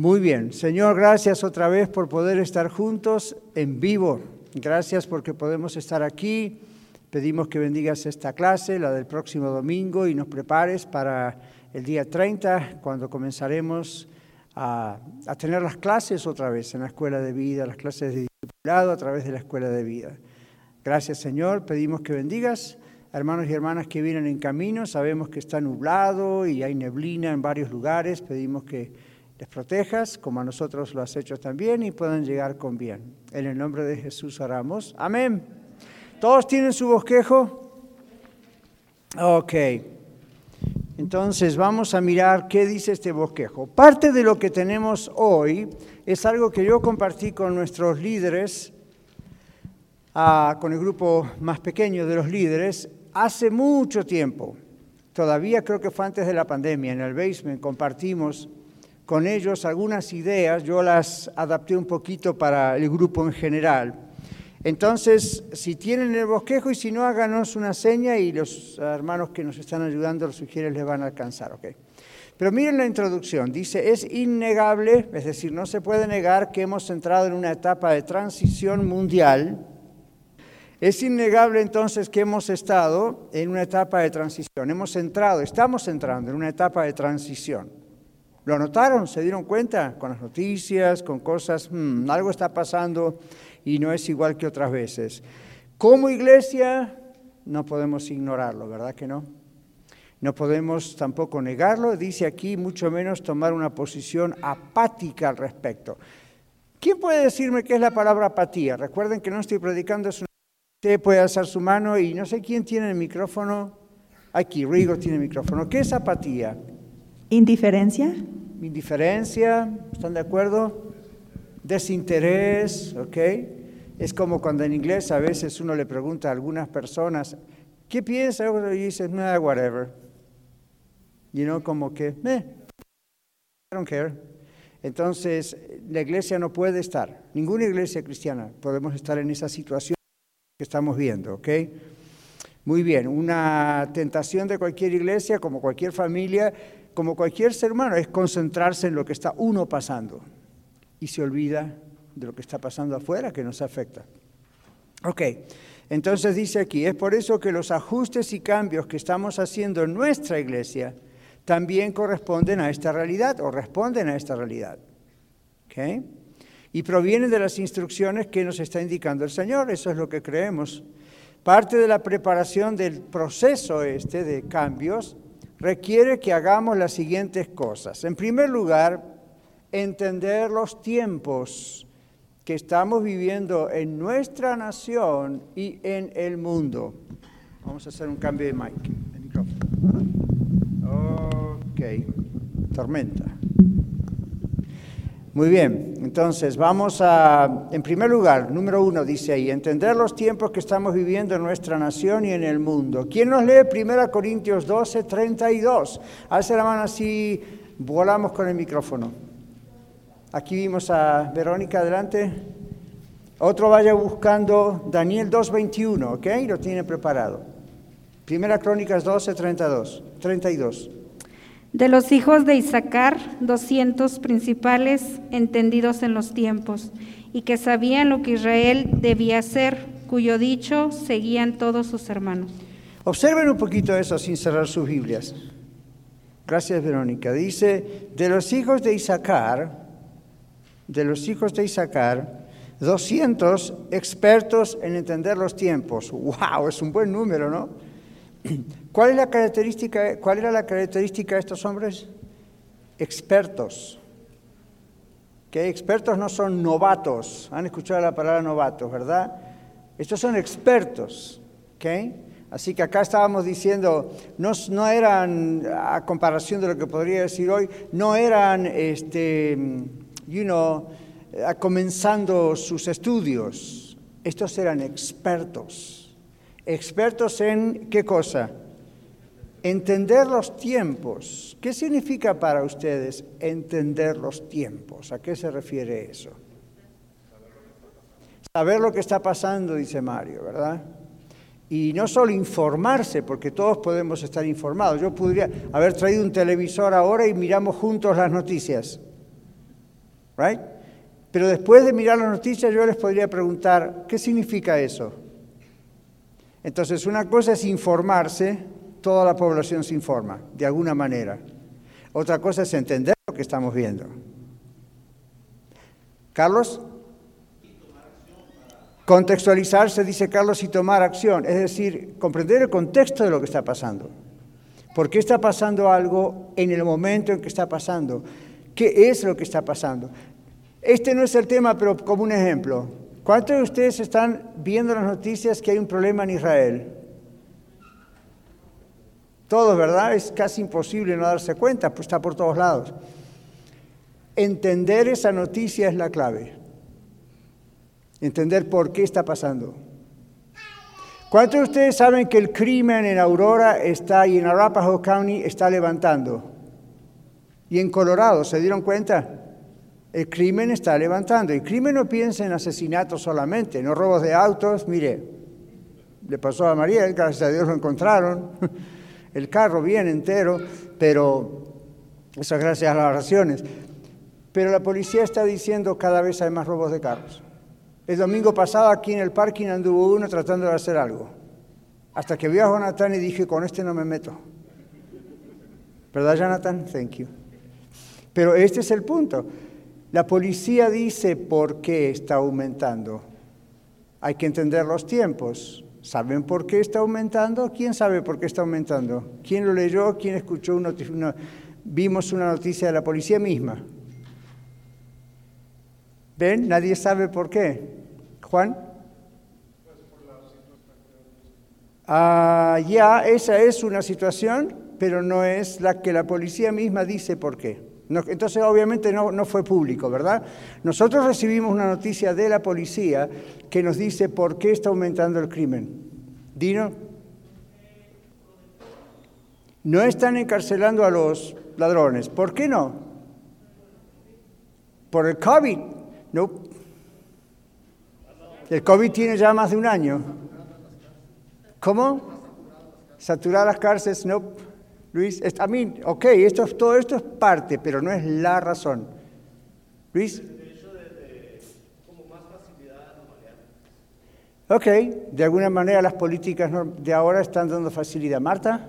Muy bien, Señor, gracias otra vez por poder estar juntos en vivo. Gracias porque podemos estar aquí. Pedimos que bendigas esta clase, la del próximo domingo, y nos prepares para el día 30, cuando comenzaremos a, tener las clases otra vez en la escuela de vida, las clases de discipulado a través de la escuela de vida. Gracias, Señor. Pedimos que bendigas hermanos y hermanas que vienen en camino. Sabemos que está nublado y hay neblina en varios lugares. Pedimos que les protejas, como a nosotros lo has hecho también, y puedan llegar con bien. En el nombre de Jesús oramos. Amén. ¿Todos tienen su bosquejo? Ok. Entonces vamos a mirar qué dice este bosquejo. Parte de lo que tenemos hoy es algo que yo compartí con nuestros líderes, ah, con el grupo más pequeño de los líderes, hace mucho tiempo. Todavía creo que fue antes de la pandemia. En el basement compartimos con ellos algunas ideas, yo las adapté un poquito para el grupo en general. Entonces, si tienen el bosquejo y si no, háganos una seña y los hermanos que nos están ayudando, los sugieres, les van a alcanzar. Pero miren la introducción, dice, es innegable, es decir, no se puede negar que hemos entrado en una etapa de transición mundial. Es innegable entonces que hemos estado en una etapa de transición, hemos entrado, estamos entrando en una etapa de transición. ¿Lo notaron? ¿Se dieron cuenta? Con las noticias, con cosas, hmm, algo está pasando y no es igual que otras veces. Como iglesia no podemos ignorarlo, ¿verdad que no? No podemos tampoco negarlo, dice aquí, mucho menos tomar una posición apática al respecto. ¿Quién puede decirme qué es la palabra apatía? Recuerden que no estoy predicando, es una... Usted puede alzar su mano y no sé quién tiene el micrófono. Aquí, Rigo tiene el micrófono. ¿Qué es apatía? Indiferencia. Indiferencia, ¿están de acuerdo? Desinterés, ¿ok? Es como cuando en inglés a veces uno le pregunta a algunas personas, ¿qué piensa? Y dice, nada, whatever. You know, como que, eh, I don't care. Entonces, la iglesia no puede estar, ninguna iglesia cristiana podemos estar en esa situación que estamos viendo, ¿ok? Muy bien, una tentación de cualquier iglesia, como cualquier familia, como cualquier ser humano, es concentrarse en lo que está uno pasando y se olvida de lo que está pasando afuera que nos afecta. Ok, entonces dice aquí, es por eso que los ajustes y cambios que estamos haciendo en nuestra iglesia también corresponden a esta realidad o responden a esta realidad. ¿Ok? Y provienen de las instrucciones que nos está indicando el Señor, eso es lo que creemos. Parte de la preparación del proceso este de cambios requiere que hagamos las siguientes cosas. En primer lugar, entender los tiempos que estamos viviendo en nuestra nación y en el mundo. Vamos a hacer un cambio de mic, Ok, tormenta. Muy bien, entonces vamos a, en primer lugar, número uno dice ahí, entender los tiempos que estamos viviendo en nuestra nación y en el mundo. ¿Quién nos lee 1 Corintios 12, 32? Hace la mano así, volamos con el micrófono. Aquí vimos a Verónica adelante. Otro vaya buscando Daniel 2, 21, ¿ok? Lo tiene preparado. Primera Crónicas 12, 32. 32. De los hijos de Isaacar, doscientos principales entendidos en los tiempos, y que sabían lo que Israel debía hacer, cuyo dicho seguían todos sus hermanos. Observen un poquito eso sin cerrar sus Biblias. Gracias, Verónica. Dice, de los hijos de Isaacar, de los hijos de Isaacar, 200 expertos en entender los tiempos. ¡Wow! Es un buen número, ¿no? ¿Cuál, es la característica, ¿Cuál era la característica de estos hombres? Expertos. Que expertos no son novatos. Han escuchado la palabra novatos, ¿verdad? Estos son expertos. ¿okay? Así que acá estábamos diciendo, no, no, eran, a comparación de lo que podría decir hoy, no eran, este, you know, comenzando sus estudios. Estos eran expertos expertos en qué cosa? Entender los tiempos. ¿Qué significa para ustedes entender los tiempos? ¿A qué se refiere eso? Saber lo que está pasando, dice Mario, ¿verdad? Y no solo informarse, porque todos podemos estar informados. Yo podría haber traído un televisor ahora y miramos juntos las noticias. Right? Pero después de mirar las noticias yo les podría preguntar, ¿qué significa eso? Entonces, una cosa es informarse, toda la población se informa, de alguna manera. Otra cosa es entender lo que estamos viendo. Carlos. Contextualizarse, dice Carlos, y tomar acción, es decir, comprender el contexto de lo que está pasando. ¿Por qué está pasando algo en el momento en que está pasando? ¿Qué es lo que está pasando? Este no es el tema, pero como un ejemplo. ¿Cuántos de ustedes están viendo las noticias que hay un problema en Israel? Todos, ¿verdad? Es casi imposible no darse cuenta, pues está por todos lados. Entender esa noticia es la clave entender por qué está pasando. ¿Cuántos de ustedes saben que el crimen en Aurora está y en Arapahoe County está levantando? Y en Colorado, ¿se dieron cuenta? El crimen está levantando. El crimen no piensa en asesinatos solamente, no robos de autos. Mire, le pasó a María, gracias a Dios lo encontraron. El carro bien entero, pero eso es gracias a las oraciones. Pero la policía está diciendo cada vez hay más robos de carros. El domingo pasado aquí en el parking anduvo uno tratando de hacer algo. Hasta que vi a Jonathan y dije, con este no me meto. ¿Verdad, Jonathan? Thank you. Pero este es el punto. La policía dice por qué está aumentando. Hay que entender los tiempos. ¿Saben por qué está aumentando? ¿Quién sabe por qué está aumentando? ¿Quién lo leyó? ¿Quién escuchó una, vimos una noticia de la policía misma? ¿Ven? Nadie sabe por qué. Juan. Ah, ya, esa es una situación, pero no es la que la policía misma dice por qué. Entonces, obviamente, no, no fue público, ¿verdad? Nosotros recibimos una noticia de la policía que nos dice por qué está aumentando el crimen. Dino. No están encarcelando a los ladrones. ¿Por qué no? Por el COVID. No. El COVID tiene ya más de un año. ¿Cómo? Saturar las cárceles, no. Luis, a mí, ok, esto, todo esto es parte, pero no es la razón. Luis. Ok, de alguna manera las políticas de ahora están dando facilidad. Marta.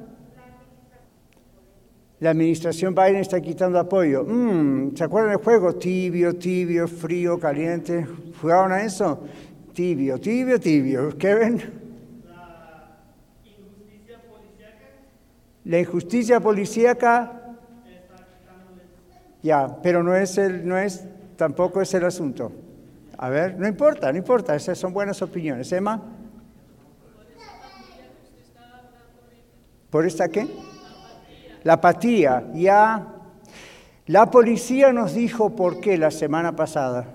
La administración Biden está quitando apoyo. Mm, ¿Se acuerdan del juego? Tibio, tibio, frío, caliente. ¿Jugaron a eso? Tibio, tibio, tibio. ¿Qué ven? La injusticia policíaca. La injusticia policíaca. Ya, pero no es el, no es, tampoco es el asunto. A ver, no importa, no importa, esas son buenas opiniones. Emma. ¿Por esta qué? La apatía, ya. La policía nos dijo por qué la semana pasada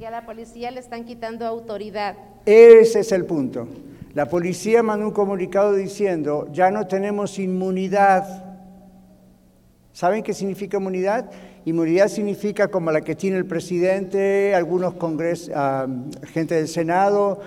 que a la policía le están quitando autoridad. Ese es el punto. La policía mandó un comunicado diciendo, ya no tenemos inmunidad. ¿Saben qué significa inmunidad? Inmunidad significa como la que tiene el presidente, algunos congres, gente del Senado,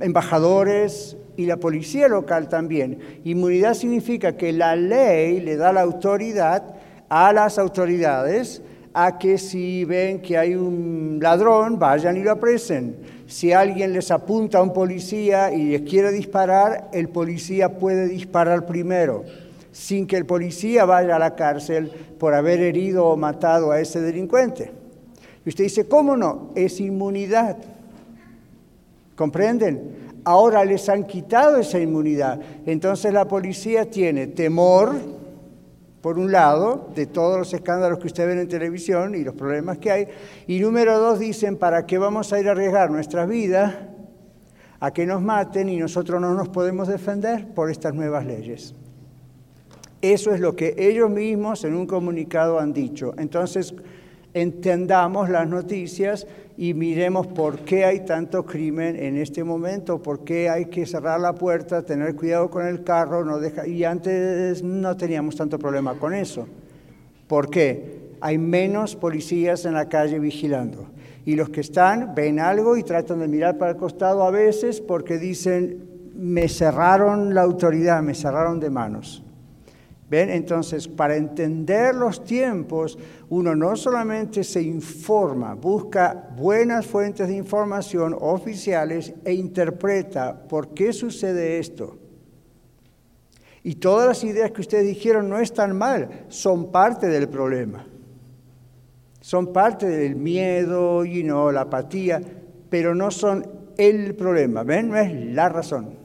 embajadores y la policía local también. Inmunidad significa que la ley le da la autoridad a las autoridades a que si ven que hay un ladrón, vayan y lo apresen. Si alguien les apunta a un policía y les quiere disparar, el policía puede disparar primero, sin que el policía vaya a la cárcel por haber herido o matado a ese delincuente. Y usted dice, ¿cómo no? Es inmunidad. ¿Comprenden? Ahora les han quitado esa inmunidad. Entonces la policía tiene temor por un lado, de todos los escándalos que usted ve en televisión y los problemas que hay. Y número dos, dicen, ¿para qué vamos a ir a arriesgar nuestras vidas a que nos maten y nosotros no nos podemos defender por estas nuevas leyes? Eso es lo que ellos mismos en un comunicado han dicho. Entonces, entendamos las noticias y miremos por qué hay tanto crimen en este momento, por qué hay que cerrar la puerta, tener cuidado con el carro, no deja, y antes no teníamos tanto problema con eso. ¿Por qué? Hay menos policías en la calle vigilando. Y los que están ven algo y tratan de mirar para el costado a veces porque dicen, me cerraron la autoridad, me cerraron de manos. ¿Ven? Entonces, para entender los tiempos, uno no solamente se informa, busca buenas fuentes de información oficiales e interpreta por qué sucede esto. Y todas las ideas que ustedes dijeron no están mal, son parte del problema. Son parte del miedo, y no la apatía, pero no son el problema, ¿ven? No es la razón.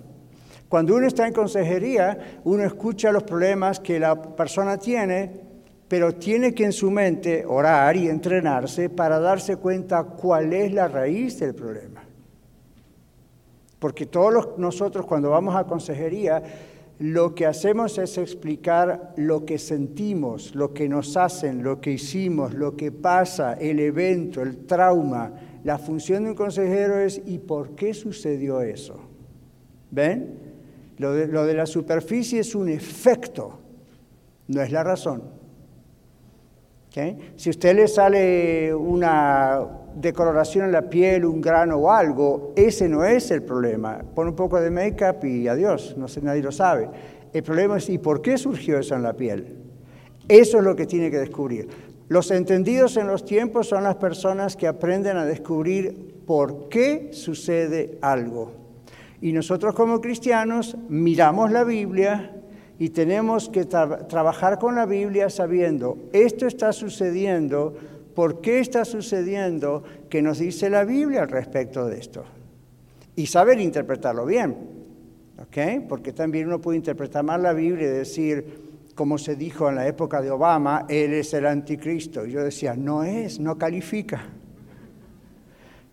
Cuando uno está en consejería, uno escucha los problemas que la persona tiene, pero tiene que en su mente orar y entrenarse para darse cuenta cuál es la raíz del problema. Porque todos nosotros cuando vamos a consejería, lo que hacemos es explicar lo que sentimos, lo que nos hacen, lo que hicimos, lo que pasa, el evento, el trauma. La función de un consejero es ¿y por qué sucedió eso? ¿Ven? Lo de, la superficie es un efecto, no es la razón. Si a usted le sale una decoloración en la piel, un grano o algo, ese no es el problema. Pon un poco de make-up y adiós, no sé, nadie lo sabe. El problema es ¿y por qué surgió eso en la piel? Eso es lo que tiene que descubrir. Los entendidos en los tiempos son las personas que aprenden a descubrir por qué sucede algo. Y nosotros como cristianos miramos la Biblia y tenemos que trabajar con la Biblia sabiendo, esto está sucediendo, ¿por qué está sucediendo? ¿Qué nos dice la Biblia al respecto de esto? Y saber interpretarlo bien, ¿ok? Porque también uno puede interpretar mal la Biblia y decir, como se dijo en la época de Obama, Él es el anticristo. Y yo decía, no es, no califica.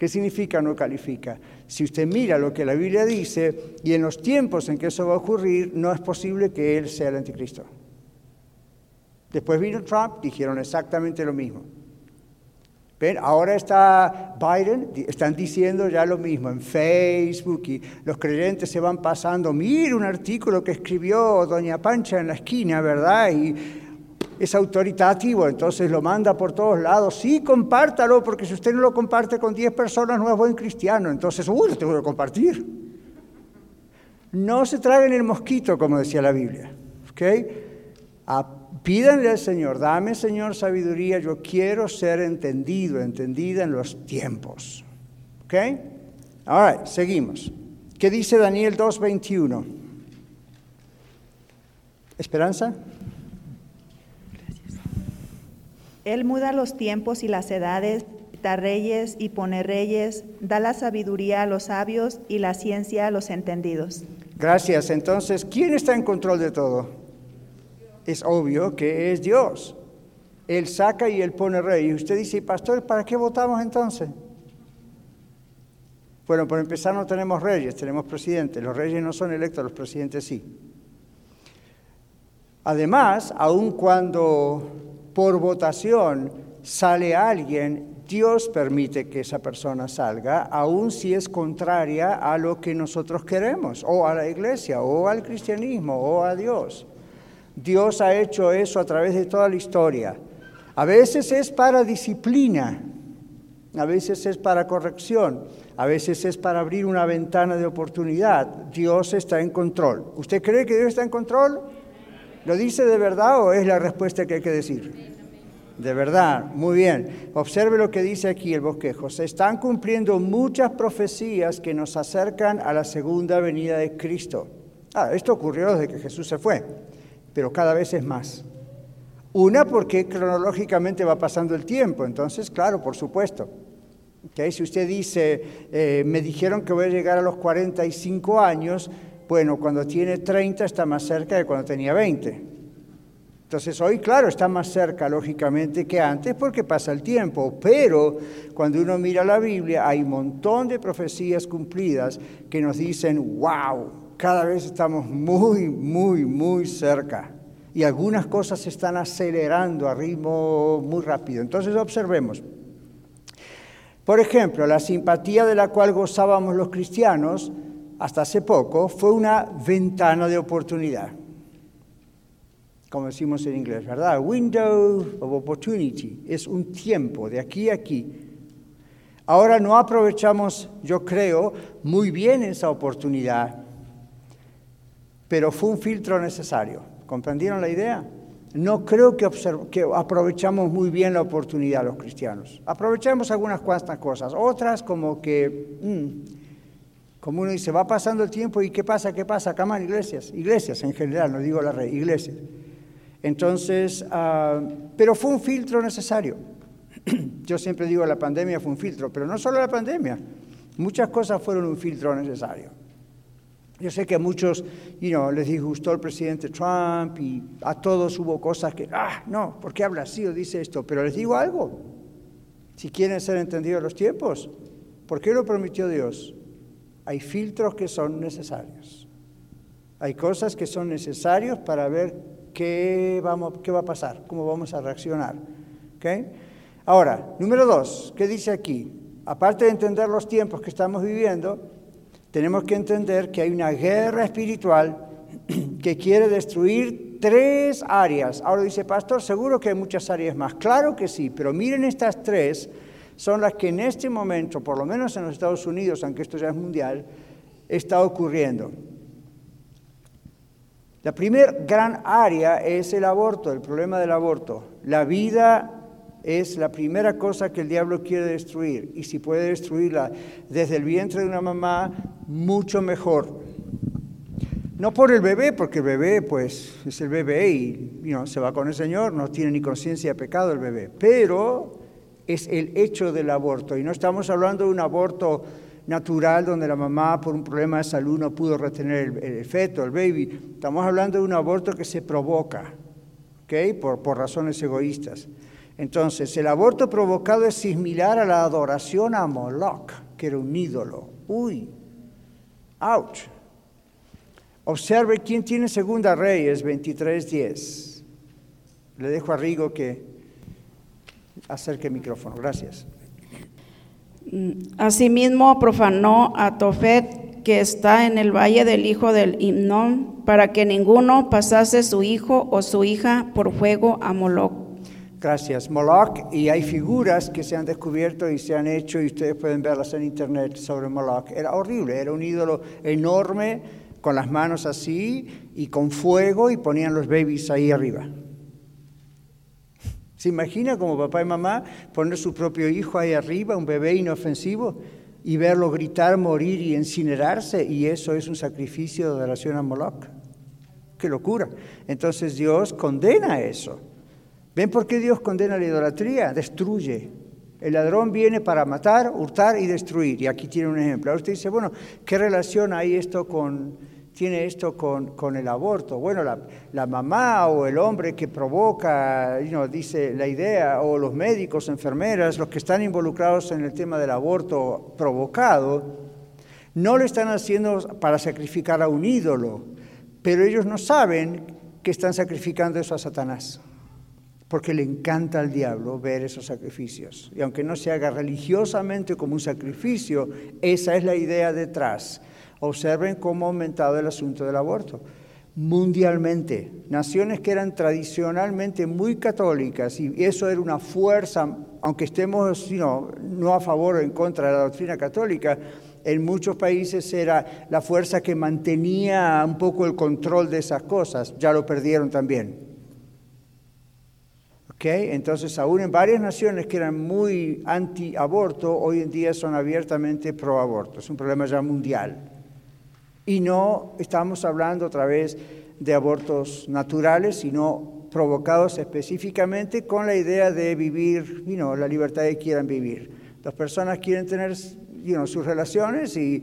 ¿Qué significa no califica? Si usted mira lo que la Biblia dice y en los tiempos en que eso va a ocurrir, no es posible que él sea el anticristo. Después vino Trump, dijeron exactamente lo mismo. ¿Ven? Ahora está Biden, están diciendo ya lo mismo en Facebook y los creyentes se van pasando. Mire un artículo que escribió Doña Pancha en la esquina, ¿verdad? Y es autoritativo, entonces lo manda por todos lados. Sí, compártalo, porque si usted no lo comparte con 10 personas no es buen cristiano. Entonces, uy, lo tengo que compartir. No se traguen el mosquito, como decía la Biblia. pídanle al Señor, dame Señor sabiduría, yo quiero ser entendido, entendida en los tiempos. ¿Ok? Ahora, seguimos. ¿Qué dice Daniel 2.21? ¿Esperanza? Él muda los tiempos y las edades, da reyes y pone reyes, da la sabiduría a los sabios y la ciencia a los entendidos. Gracias. Entonces, ¿quién está en control de todo? Es obvio que es Dios. Él saca y él pone rey. Y usted dice, pastor, ¿para qué votamos entonces? Bueno, por empezar no tenemos reyes, tenemos presidentes. Los reyes no son electos, los presidentes sí. Además, aun cuando por votación sale alguien, Dios permite que esa persona salga, aun si es contraria a lo que nosotros queremos, o a la iglesia, o al cristianismo, o a Dios. Dios ha hecho eso a través de toda la historia. A veces es para disciplina, a veces es para corrección, a veces es para abrir una ventana de oportunidad. Dios está en control. ¿Usted cree que Dios está en control? ¿Lo dice de verdad o es la respuesta que hay que decir? De verdad, muy bien. Observe lo que dice aquí el bosquejo. Se están cumpliendo muchas profecías que nos acercan a la segunda venida de Cristo. Ah, esto ocurrió desde que Jesús se fue, pero cada vez es más. Una porque cronológicamente va pasando el tiempo, entonces, claro, por supuesto. Si usted dice, eh, me dijeron que voy a llegar a los 45 años, bueno, cuando tiene 30 está más cerca de cuando tenía 20. Entonces hoy, claro, está más cerca, lógicamente, que antes porque pasa el tiempo, pero cuando uno mira la Biblia hay un montón de profecías cumplidas que nos dicen, wow, cada vez estamos muy, muy, muy cerca. Y algunas cosas se están acelerando a ritmo muy rápido. Entonces observemos. Por ejemplo, la simpatía de la cual gozábamos los cristianos hasta hace poco fue una ventana de oportunidad, como decimos en inglés, ¿verdad? Window of opportunity, es un tiempo de aquí a aquí. Ahora no aprovechamos, yo creo, muy bien esa oportunidad, pero fue un filtro necesario. ¿Comprendieron la idea? No creo que, que, aprovechamos muy bien la oportunidad los cristianos. Aprovechamos algunas cuantas cosas, otras como que, mm, como uno dice, va pasando el tiempo y ¿qué pasa? ¿Qué pasa? Más iglesias, iglesias en general, no digo la red, iglesias. Entonces, ah, pero fue un filtro necesario. Yo siempre digo la pandemia fue un filtro, pero no solo la pandemia, muchas cosas fueron un filtro necesario. Yo sé que a muchos you les disgustó el presidente Trump y a todos hubo cosas que, ah, no, ¿por qué habla así o dice esto? Pero les digo algo, si quieren ser entendidos los tiempos, ¿por qué lo prometió Dios? Hay filtros que son necesarios. Hay cosas que son necesarios para ver qué, vamos, qué va a pasar, cómo vamos a reaccionar. ¿Okay? Ahora, número dos, ¿qué dice aquí? Aparte de entender los tiempos que estamos viviendo, tenemos que entender que hay una guerra espiritual que quiere destruir tres áreas. Ahora dice, pastor, seguro que hay muchas áreas más. Claro que sí, pero miren estas tres, son las que en este momento, por lo menos en los Estados Unidos, aunque esto ya es mundial, está ocurriendo. La primera gran área es el aborto, el problema del aborto. La vida es la primera cosa que el diablo quiere destruir. Y si puede destruirla desde el vientre de una mamá, mucho mejor. No por el bebé, porque el bebé pues es el bebé y se va con el Señor, no tiene ni conciencia de pecado el bebé, pero es el hecho del aborto. Y no estamos hablando de un aborto natural donde la mamá por un problema de salud no pudo retener el, feto, el baby. Estamos hablando de un aborto que se provoca, ¿okay? por, por razones egoístas. Entonces, el aborto provocado es similar a la adoración a Moloch, que era un ídolo. Uy, ouch. Observe quién tiene Segunda Reyes 23.10. Le dejo a Rigo que acerque el micrófono. Gracias. Mm, asimismo profanó a Tofet, que está en el valle del hijo del Himnón, para que ninguno pasase su hijo o su hija por fuego a Moloch. Gracias. Moloch, y hay figuras que se han descubierto y se han hecho, y ustedes pueden verlas en internet sobre Moloch. Era horrible, era un ídolo enorme, con las manos así, y con fuego, y ponían los babies ahí arriba. ¿Se imagina como papá y mamá poner su propio hijo ahí arriba, un bebé inofensivo, y verlo gritar, morir y incinerarse? Y eso es un sacrificio de adoración a Moloch. ¡Qué locura! Entonces Dios condena eso. ¿Ven por qué Dios condena la idolatría? Destruye. El ladrón viene para matar, hurtar y destruir. Y aquí tiene un ejemplo. Ahora usted dice, bueno, ¿qué relación hay esto con, tiene esto con, con el aborto? Bueno, la, la, mamá o el hombre que provoca, dice la idea, o los médicos, enfermeras, los que están involucrados en el tema del aborto provocado, no lo están haciendo para sacrificar a un ídolo, pero ellos no saben que están sacrificando eso a Satanás porque le encanta al diablo ver esos sacrificios. Y aunque no se haga religiosamente como un sacrificio, esa es la idea detrás. Observen cómo ha aumentado el asunto del aborto. Mundialmente, naciones que eran tradicionalmente muy católicas, y eso era una fuerza, aunque estemos no a favor o en contra de la doctrina católica, en muchos países era la fuerza que mantenía un poco el control de esas cosas, ya lo perdieron también. Entonces, aún en varias naciones que eran muy anti-aborto, hoy en día son abiertamente pro-aborto. Es un problema ya mundial. Y no estamos hablando otra vez de abortos naturales, sino provocados específicamente con la idea de vivir, you la libertad que quieran vivir. Las personas quieren tener sus relaciones y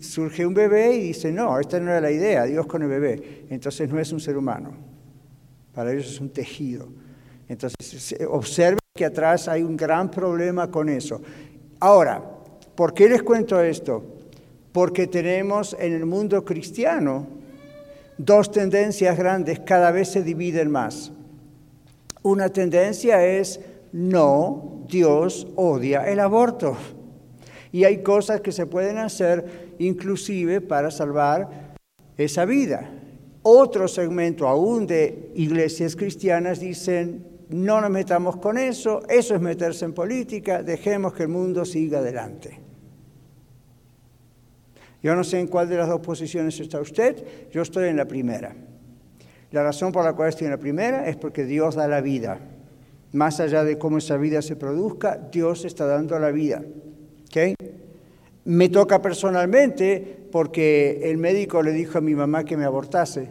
surge un bebé y dicen, no, esta no era la idea, Dios con el bebé. Entonces no es un ser humano, para ellos es un tejido. Entonces, observen que atrás hay un gran problema con eso. Ahora, ¿por qué les cuento esto? Porque tenemos en el mundo cristiano dos tendencias grandes, cada vez se dividen más. Una tendencia es, no, Dios odia el aborto. Y hay cosas que se pueden hacer inclusive para salvar esa vida. Otro segmento aún de iglesias cristianas dicen, no nos metamos con eso, eso es meterse en política, dejemos que el mundo siga adelante. Yo no sé en cuál de las dos posiciones está usted, yo estoy en la primera. La razón por la cual estoy en la primera es porque Dios da la vida. Más allá de cómo esa vida se produzca, Dios está dando la vida. ¿Okay? Me toca personalmente porque el médico le dijo a mi mamá que me abortase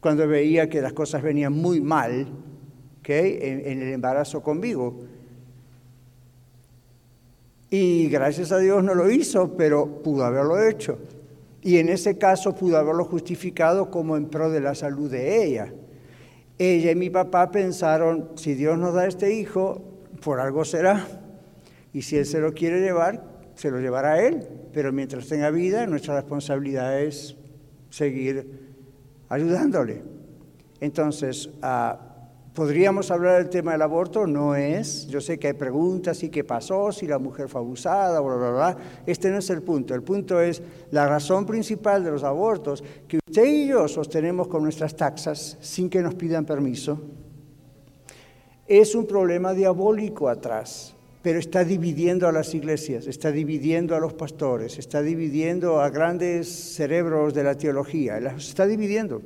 cuando veía que las cosas venían muy mal ¿okay? en, en el embarazo conmigo. Y gracias a Dios no lo hizo, pero pudo haberlo hecho. Y en ese caso pudo haberlo justificado como en pro de la salud de ella. Ella y mi papá pensaron, si Dios nos da este hijo, por algo será. Y si Él se lo quiere llevar, se lo llevará a Él. Pero mientras tenga vida, nuestra responsabilidad es seguir ayudándole. Entonces, uh, ¿podríamos hablar del tema del aborto? No es. Yo sé que hay preguntas, ¿y qué pasó? Si la mujer fue abusada, bla, bla, bla. Este no es el punto. El punto es la razón principal de los abortos que usted y yo sostenemos con nuestras taxas sin que nos pidan permiso. Es un problema diabólico atrás pero está dividiendo a las iglesias, está dividiendo a los pastores, está dividiendo a grandes cerebros de la teología, está dividiendo.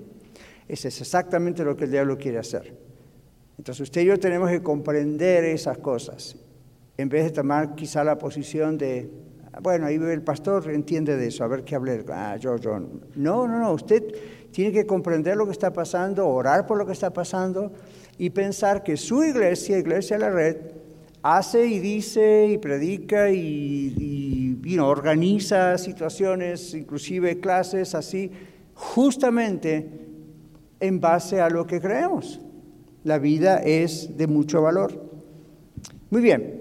Ese es exactamente lo que el diablo quiere hacer. Entonces usted y yo tenemos que comprender esas cosas, en vez de tomar quizá la posición de, bueno, ahí el pastor entiende de eso, a ver qué hable. Ah, yo, yo. No, no, no, usted tiene que comprender lo que está pasando, orar por lo que está pasando y pensar que su iglesia, Iglesia de la Red, hace y dice y predica y, organiza situaciones, inclusive clases así, justamente en base a lo que creemos. La vida es de mucho valor. Muy bien.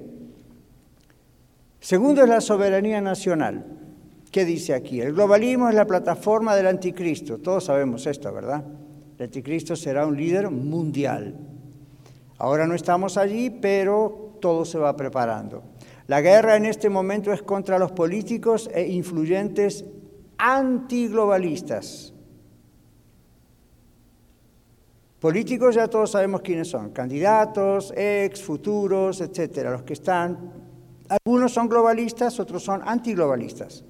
Segundo es la soberanía nacional. ¿Qué dice aquí? El globalismo es la plataforma del anticristo. Todos sabemos esto, ¿verdad? El anticristo será un líder mundial. Ahora no estamos allí, pero todo se va preparando. La guerra en este momento es contra los políticos e influyentes antiglobalistas. Políticos ya todos sabemos quiénes son, candidatos, ex, futuros, etcétera, los que están. Algunos son globalistas, otros son antiglobalistas.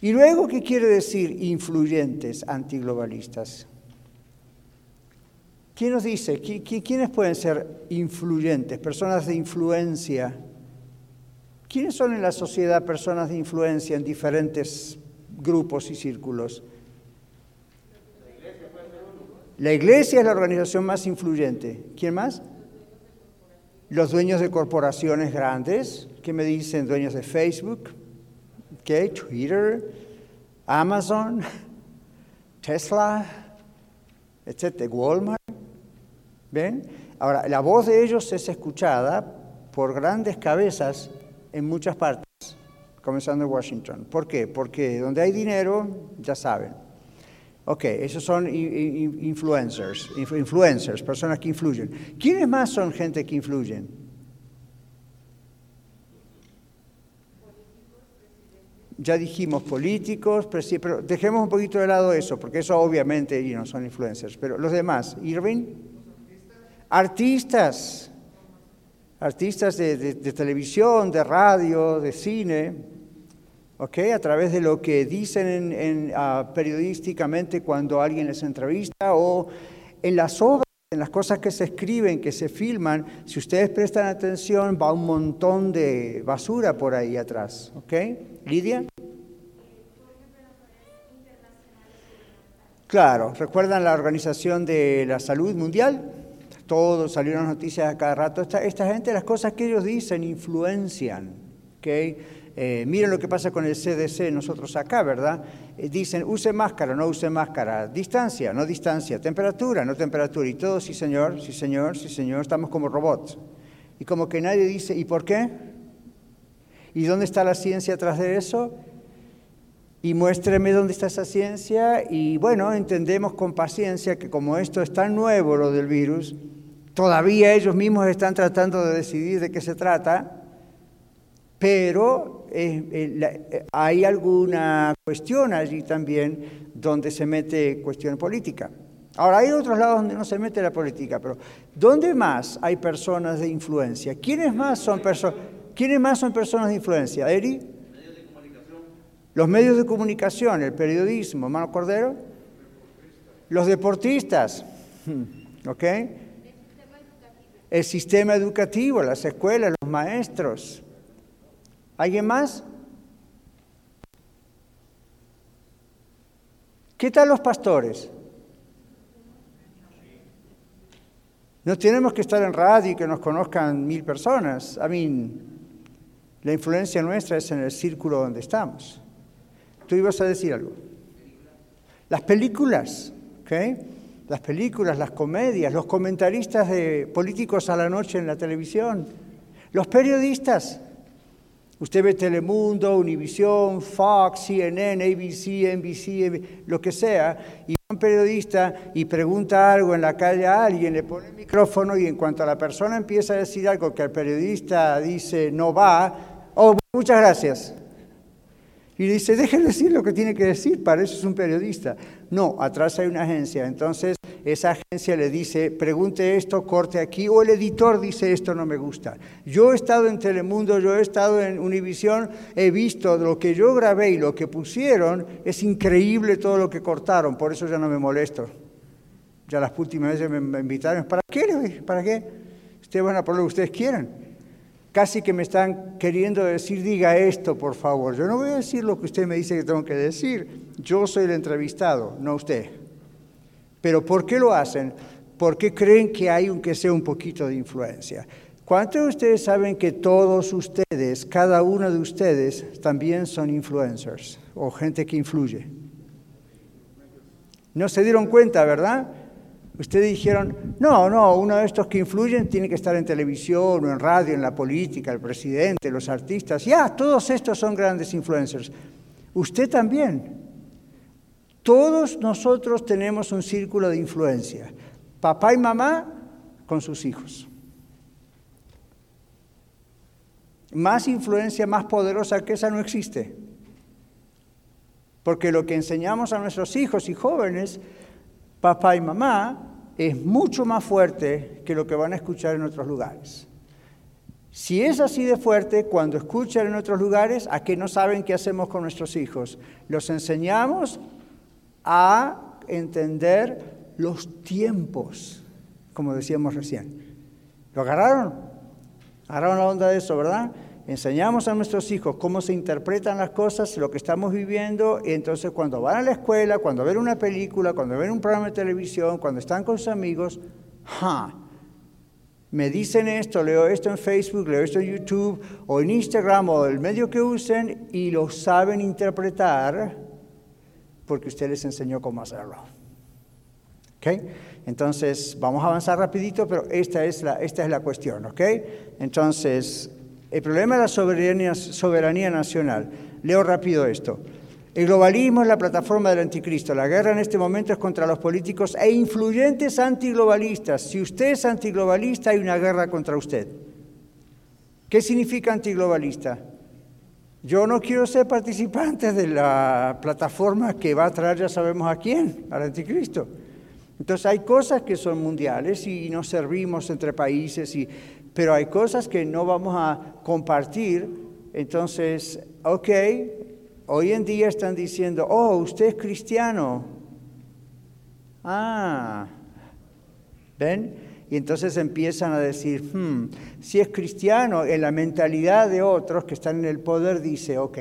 Y luego, ¿qué quiere decir influyentes antiglobalistas? ¿Quién nos dice? ¿Quiénes pueden ser influyentes, personas de influencia? ¿Quiénes son en la sociedad personas de influencia en diferentes grupos y círculos? La iglesia es la organización más influyente. ¿Quién más? Los dueños de corporaciones grandes. ¿Qué me dicen? Dueños de Facebook. Twitter, Amazon, Tesla, etcétera, Walmart. ¿Ven? Ahora, la voz de ellos es escuchada por grandes cabezas en muchas partes, comenzando en Washington. ¿Por qué? Porque donde hay dinero, ya saben. Ok, esos son influencers, influencers, personas que influyen. ¿Quiénes más son gente que influyen? Ya dijimos políticos, pero dejemos un poquito de lado eso, porque eso obviamente no son influencers. Pero los demás, Irving. Artistas, artistas de, televisión, de radio, de cine, ¿ok? A través de lo que dicen en, ah, periodísticamente cuando alguien les entrevista o en las obras, en las cosas que se escriben, que se filman, si ustedes prestan atención, va un montón de basura por ahí atrás, ¿ok? Lidia. Claro, ¿recuerdan la Organización de la Salud Mundial? Todos salieron noticias a cada rato. Esta, gente, las cosas que ellos dicen influencian. ¿okay? Eh, miren lo que pasa con el CDC, nosotros acá, ¿verdad? Eh, dicen, use máscara, no use máscara, distancia, no distancia, temperatura, no temperatura, y todo, sí señor, sí señor, sí señor, estamos como robots. Y como que nadie dice, ¿y por qué? ¿Y dónde está la ciencia atrás de eso? Y muéstreme dónde está esa ciencia. Y bueno, entendemos con paciencia que como esto es tan nuevo, lo del virus, Todavía ellos mismos están tratando de decidir de qué se trata, pero eh, eh, hay alguna cuestión allí también donde se mete cuestión política. Ahora, hay otros lados donde no se mete la política, pero ¿dónde más hay personas de influencia? ¿Quiénes más son, ¿quiénes más son personas de influencia? ¿Eri? Los medios de comunicación, el periodismo, Mano Cordero. Los deportistas, ¿ok? El sistema educativo, las escuelas, los maestros. ¿Alguien más? ¿Qué tal los pastores? No tenemos que estar en radio y que nos conozcan mil personas. A mí, la influencia nuestra es en el círculo donde estamos. Tú ibas a decir algo. Las películas, ¿ok? Las películas, las comedias, los comentaristas de políticos a la noche en la televisión, los periodistas. Usted ve Telemundo, Univisión, Fox, CNN, ABC, NBC, lo que sea, y un periodista y pregunta algo en la calle a alguien, le pone el micrófono y en cuanto a la persona empieza a decir algo que el periodista dice no va, oh, muchas gracias. Y dice, déjeme decir lo que tiene que decir, para eso es un periodista. No, atrás hay una agencia. Entonces, esa agencia le dice, pregunte esto, corte aquí, o el editor dice, esto no me gusta. Yo he estado en Telemundo, yo he estado en Univisión, he visto lo que yo grabé y lo que pusieron, es increíble todo lo que cortaron, por eso ya no me molesto. Ya las últimas veces me invitaron, ¿para qué? ¿Para qué? Ustedes van a poner lo que ustedes quieran casi que me están queriendo decir, diga esto, por favor. Yo no voy a decir lo que usted me dice que tengo que decir. Yo soy el entrevistado, no usted. Pero ¿por qué lo hacen? Porque creen que hay, aunque sea un poquito de influencia. ¿Cuántos de ustedes saben que todos ustedes, cada uno de ustedes, también son influencers o gente que influye? No se dieron cuenta, ¿verdad? Ustedes dijeron, no, no, uno de estos que influyen tiene que estar en televisión o en radio, en la política, el presidente, los artistas. Ya, todos estos son grandes influencers. Usted también. Todos nosotros tenemos un círculo de influencia. Papá y mamá con sus hijos. Más influencia, más poderosa que esa no existe. Porque lo que enseñamos a nuestros hijos y jóvenes papá y mamá es mucho más fuerte que lo que van a escuchar en otros lugares. Si es así de fuerte, cuando escuchan en otros lugares, ¿a qué no saben qué hacemos con nuestros hijos? Los enseñamos a entender los tiempos, como decíamos recién. ¿Lo agarraron? Agarraron la onda de eso, ¿verdad? enseñamos a nuestros hijos cómo se interpretan las cosas, lo que estamos viviendo, y entonces cuando van a la escuela, cuando ven una película, cuando ven un programa de televisión, cuando están con sus amigos, ¡ja! me dicen esto, leo esto en Facebook, leo esto en YouTube o en Instagram o el medio que usen y lo saben interpretar porque usted les enseñó cómo hacerlo. ¿Ok? Entonces, vamos a avanzar rapidito, pero esta es la, esta es la cuestión, ¿ok? Entonces, el problema es la soberanía, soberanía nacional. Leo rápido esto. El globalismo es la plataforma del anticristo. La guerra en este momento es contra los políticos e influyentes antiglobalistas. Si usted es antiglobalista, hay una guerra contra usted. ¿Qué significa antiglobalista? Yo no quiero ser participante de la plataforma que va a traer, ya sabemos a quién, al anticristo. Entonces hay cosas que son mundiales y nos servimos entre países y pero hay cosas que no vamos a compartir. Entonces, ok, hoy en día están diciendo, oh, usted es cristiano. Ah, ¿ven? Y entonces empiezan a decir, hmm, si es cristiano, en la mentalidad de otros que están en el poder dice, ok,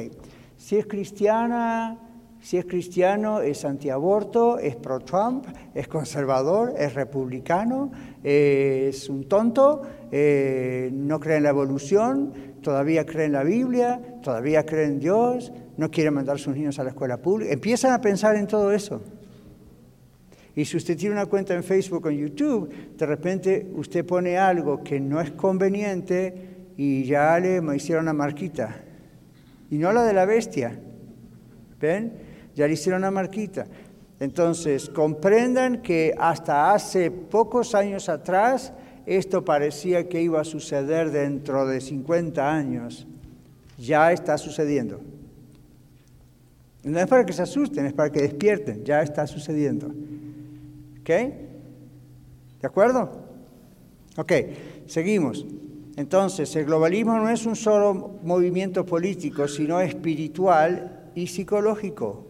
si es cristiana, si es cristiano, es antiaborto, es pro-Trump, es conservador, es republicano, es un tonto, eh, no cree en la evolución, todavía cree en la Biblia, todavía cree en Dios, no quiere mandar a sus niños a la escuela pública. Empiezan a pensar en todo eso. Y si usted tiene una cuenta en Facebook o en YouTube, de repente usted pone algo que no es conveniente y ya le hicieron una marquita. Y no la de la bestia. ¿Ven? ya le hicieron una marquita. Entonces, comprendan que hasta hace pocos años atrás esto parecía que iba a suceder dentro de 50 años. Ya está sucediendo. No es para que se asusten, es para que despierten. Ya está sucediendo. ¿Ok? ¿De acuerdo? Ok, seguimos. Entonces, el globalismo no es un solo movimiento político, sino espiritual y psicológico.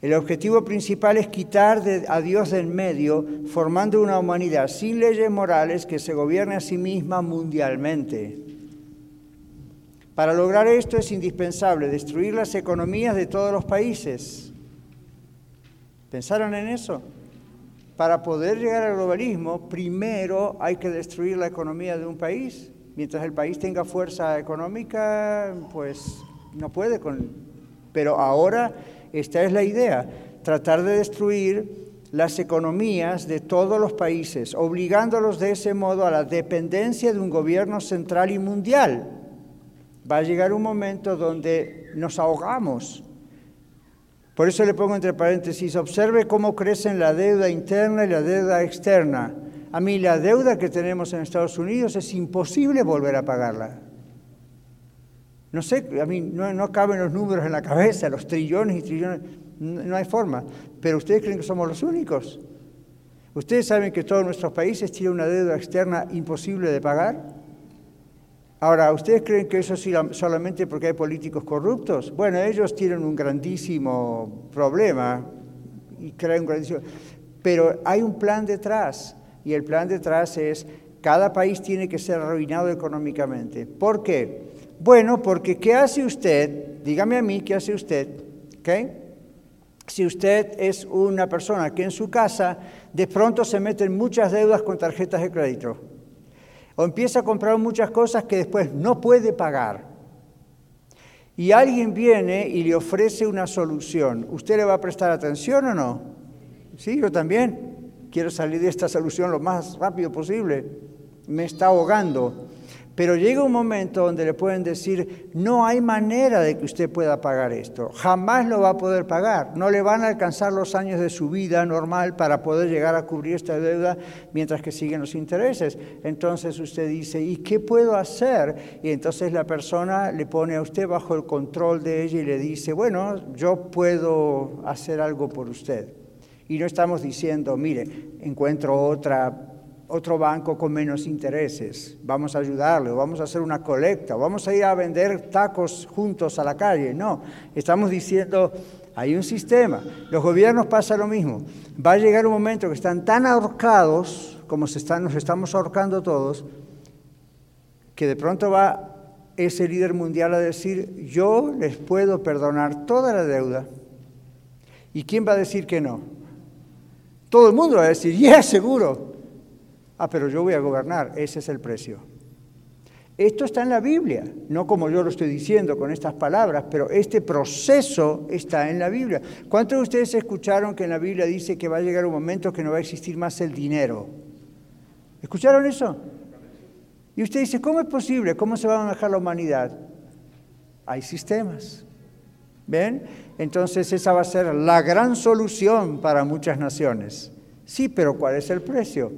El objetivo principal es quitar a Dios del medio, formando una humanidad sin leyes morales que se gobierne a sí misma mundialmente. Para lograr esto es indispensable destruir las economías de todos los países. ¿Pensaron en eso? Para poder llegar al globalismo, primero hay que destruir la economía de un país. Mientras el país tenga fuerza económica, pues no puede con... Pero ahora esta es la idea, tratar de destruir las economías de todos los países, obligándolos de ese modo a la dependencia de un gobierno central y mundial. Va a llegar un momento donde nos ahogamos. Por eso le pongo entre paréntesis, observe cómo crecen la deuda interna y la deuda externa. A mí la deuda que tenemos en Estados Unidos es imposible volver a pagarla. No sé, a mí no, caben los números en la cabeza, los trillones y trillones, no, hay forma. Pero ustedes creen que somos los únicos. Ustedes saben que todos nuestros países tienen una deuda externa imposible de pagar. Ahora, ¿ustedes creen que eso es solamente porque hay políticos corruptos? Bueno, ellos tienen un grandísimo problema y crean un grandísimo... Pero hay un plan detrás y el plan detrás es cada país tiene que ser arruinado económicamente. ¿Por qué? Bueno, porque ¿qué hace usted? Dígame a mí, ¿qué hace usted? Si usted es una persona que en su casa de pronto se mete en muchas deudas con tarjetas de crédito o empieza a comprar muchas cosas que después no puede pagar y alguien viene y le ofrece una solución, ¿usted le va a prestar atención o no? Sí, yo también. Quiero salir de esta solución lo más rápido posible. Me está ahogando. Pero llega un momento donde le pueden decir, no hay manera de que usted pueda pagar esto, jamás lo va a poder pagar, no le van a alcanzar los años de su vida normal para poder llegar a cubrir esta deuda mientras que siguen los intereses. Entonces usted dice, ¿y qué puedo hacer? Y entonces la persona le pone a usted bajo el control de ella y le dice, bueno, yo puedo hacer algo por usted. Y no estamos diciendo, mire, encuentro otra otro banco con menos intereses, vamos a ayudarle, vamos a hacer una colecta, vamos a ir a vender tacos juntos a la calle. No, estamos diciendo, hay un sistema, los gobiernos pasa lo mismo. Va a llegar un momento que están tan ahorcados, como nos estamos ahorcando todos, que de pronto va ese líder mundial a decir, yo les puedo perdonar toda la deuda. ¿Y quién va a decir que no? Todo el mundo va a decir, ya, seguro. Ah, pero yo voy a gobernar, ese es el precio. Esto está en la Biblia, no como yo lo estoy diciendo con estas palabras, pero este proceso está en la Biblia. ¿Cuántos de ustedes escucharon que en la Biblia dice que va a llegar un momento que no va a existir más el dinero? ¿Escucharon eso? Y usted dice, ¿cómo es posible? ¿Cómo se va a manejar la humanidad? Hay sistemas. ¿Ven? Entonces esa va a ser la gran solución para muchas naciones. Sí, pero ¿cuál es el precio?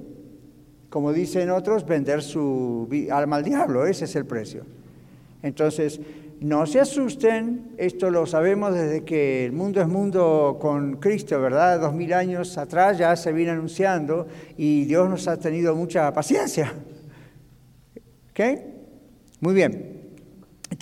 Como dicen otros, vender su alma al diablo, ese es el precio. Entonces, no se asusten, esto lo sabemos desde que el mundo es mundo con Cristo, ¿verdad? Dos mil años atrás ya se viene anunciando y Dios nos ha tenido mucha paciencia. ¿Ok? Muy bien.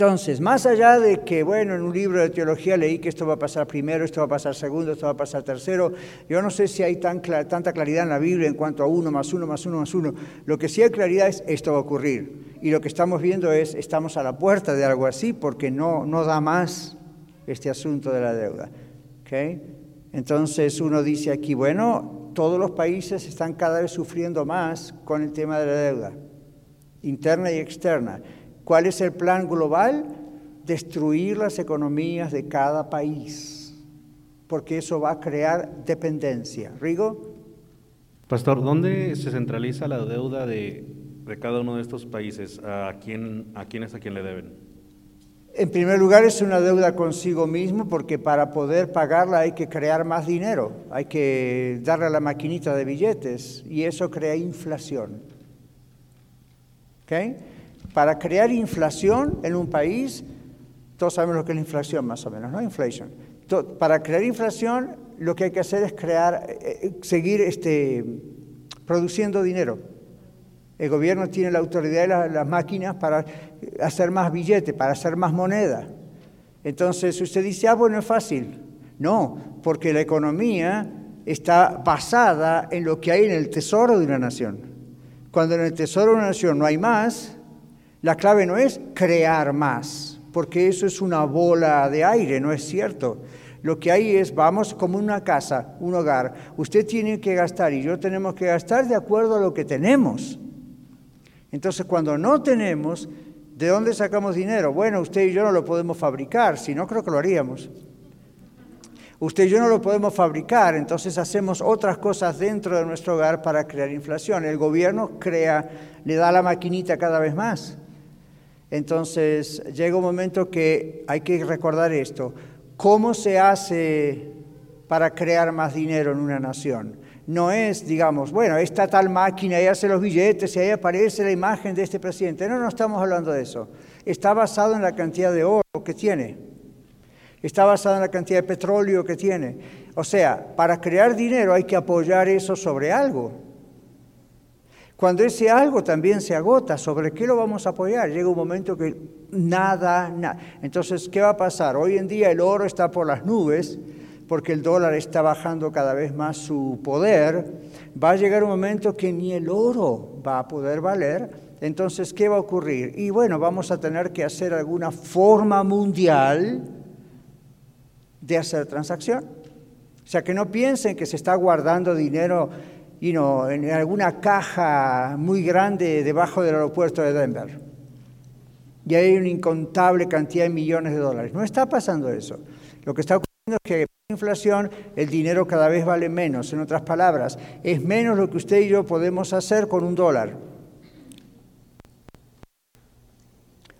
Entonces, más allá de que, bueno, en un libro de teología leí que esto va a pasar primero, esto va a pasar segundo, esto va a pasar tercero, yo no sé si hay tan tanta claridad en la Biblia en cuanto a uno más uno más uno más uno. Lo que sí hay claridad es esto va a ocurrir. Y lo que estamos viendo es, estamos a la puerta de algo así porque no, no da más este asunto de la deuda. ¿Okay? Entonces uno dice aquí, bueno, todos los países están cada vez sufriendo más con el tema de la deuda, interna y externa. ¿Cuál es el plan global? Destruir las economías de cada país, porque eso va a crear dependencia. ¿Rigo? Pastor, ¿dónde se centraliza la deuda de, cada uno de estos países? ¿A quién, ¿A quién es a quién le deben? En primer lugar es una deuda consigo mismo porque para poder pagarla hay que crear más dinero, hay que darle a la maquinita de billetes y eso crea inflación. ¿Okay? Para crear inflación en un país, todos sabemos lo que es la inflación más o menos, ¿no? Inflation. Para crear inflación lo que hay que hacer es crear, eh, eh, seguir este, produciendo dinero. El gobierno tiene la autoridad de las, máquinas para hacer más billetes, para hacer más moneda. Entonces usted dice, ah, bueno, es fácil. No, porque la economía está basada en lo que hay en el tesoro de una nación. Cuando en el tesoro de una nación no hay más, la clave no es crear más, porque eso es una bola de aire, no es cierto. Lo que hay es, vamos como una casa, un hogar. Usted tiene que gastar y yo tenemos que gastar de acuerdo a lo que tenemos. Entonces, cuando no tenemos, ¿de dónde sacamos dinero? Bueno, usted y yo no lo podemos fabricar, si no creo que lo haríamos. Usted y yo no lo podemos fabricar, entonces hacemos otras cosas dentro de nuestro hogar para crear inflación. El gobierno crea, le da la maquinita cada vez más. Entonces llega un momento que hay que recordar esto. ¿Cómo se hace para crear más dinero en una nación? No es, digamos, bueno, esta tal máquina y hace los billetes y ahí aparece la imagen de este presidente. No, no estamos hablando de eso. Está basado en la cantidad de oro que tiene. Está basado en la cantidad de petróleo que tiene. O sea, para crear dinero hay que apoyar eso sobre algo. Cuando ese algo también se agota, ¿sobre qué lo vamos a apoyar? Llega un momento que nada, nada. Entonces, ¿qué va a pasar? Hoy en día el oro está por las nubes porque el dólar está bajando cada vez más su poder. Va a llegar un momento que ni el oro va a poder valer. Entonces, ¿qué va a ocurrir? Y bueno, vamos a tener que hacer alguna forma mundial de hacer transacción. O sea, que no piensen que se está guardando dinero en alguna caja muy grande debajo del aeropuerto de Denver. Y hay una incontable cantidad de millones de dólares. No está pasando eso. Lo que está ocurriendo es que la inflación, el dinero cada vez vale menos. En otras palabras, es menos lo que usted y yo podemos hacer con un dólar.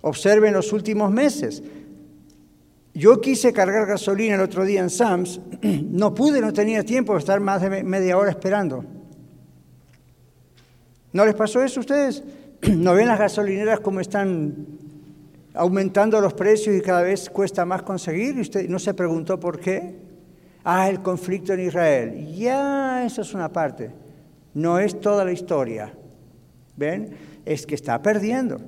Observen los últimos meses. Yo quise cargar gasolina el otro día en Sams, no pude, no tenía tiempo de estar más de media hora esperando. ¿No les pasó eso a ustedes? ¿No ven las gasolineras cómo están aumentando los precios y cada vez cuesta más conseguir? ¿Y usted no se preguntó por qué? Ah, el conflicto en Israel. Ya, eso es una parte. No es toda la historia. ¿Ven? Es que está perdiendo.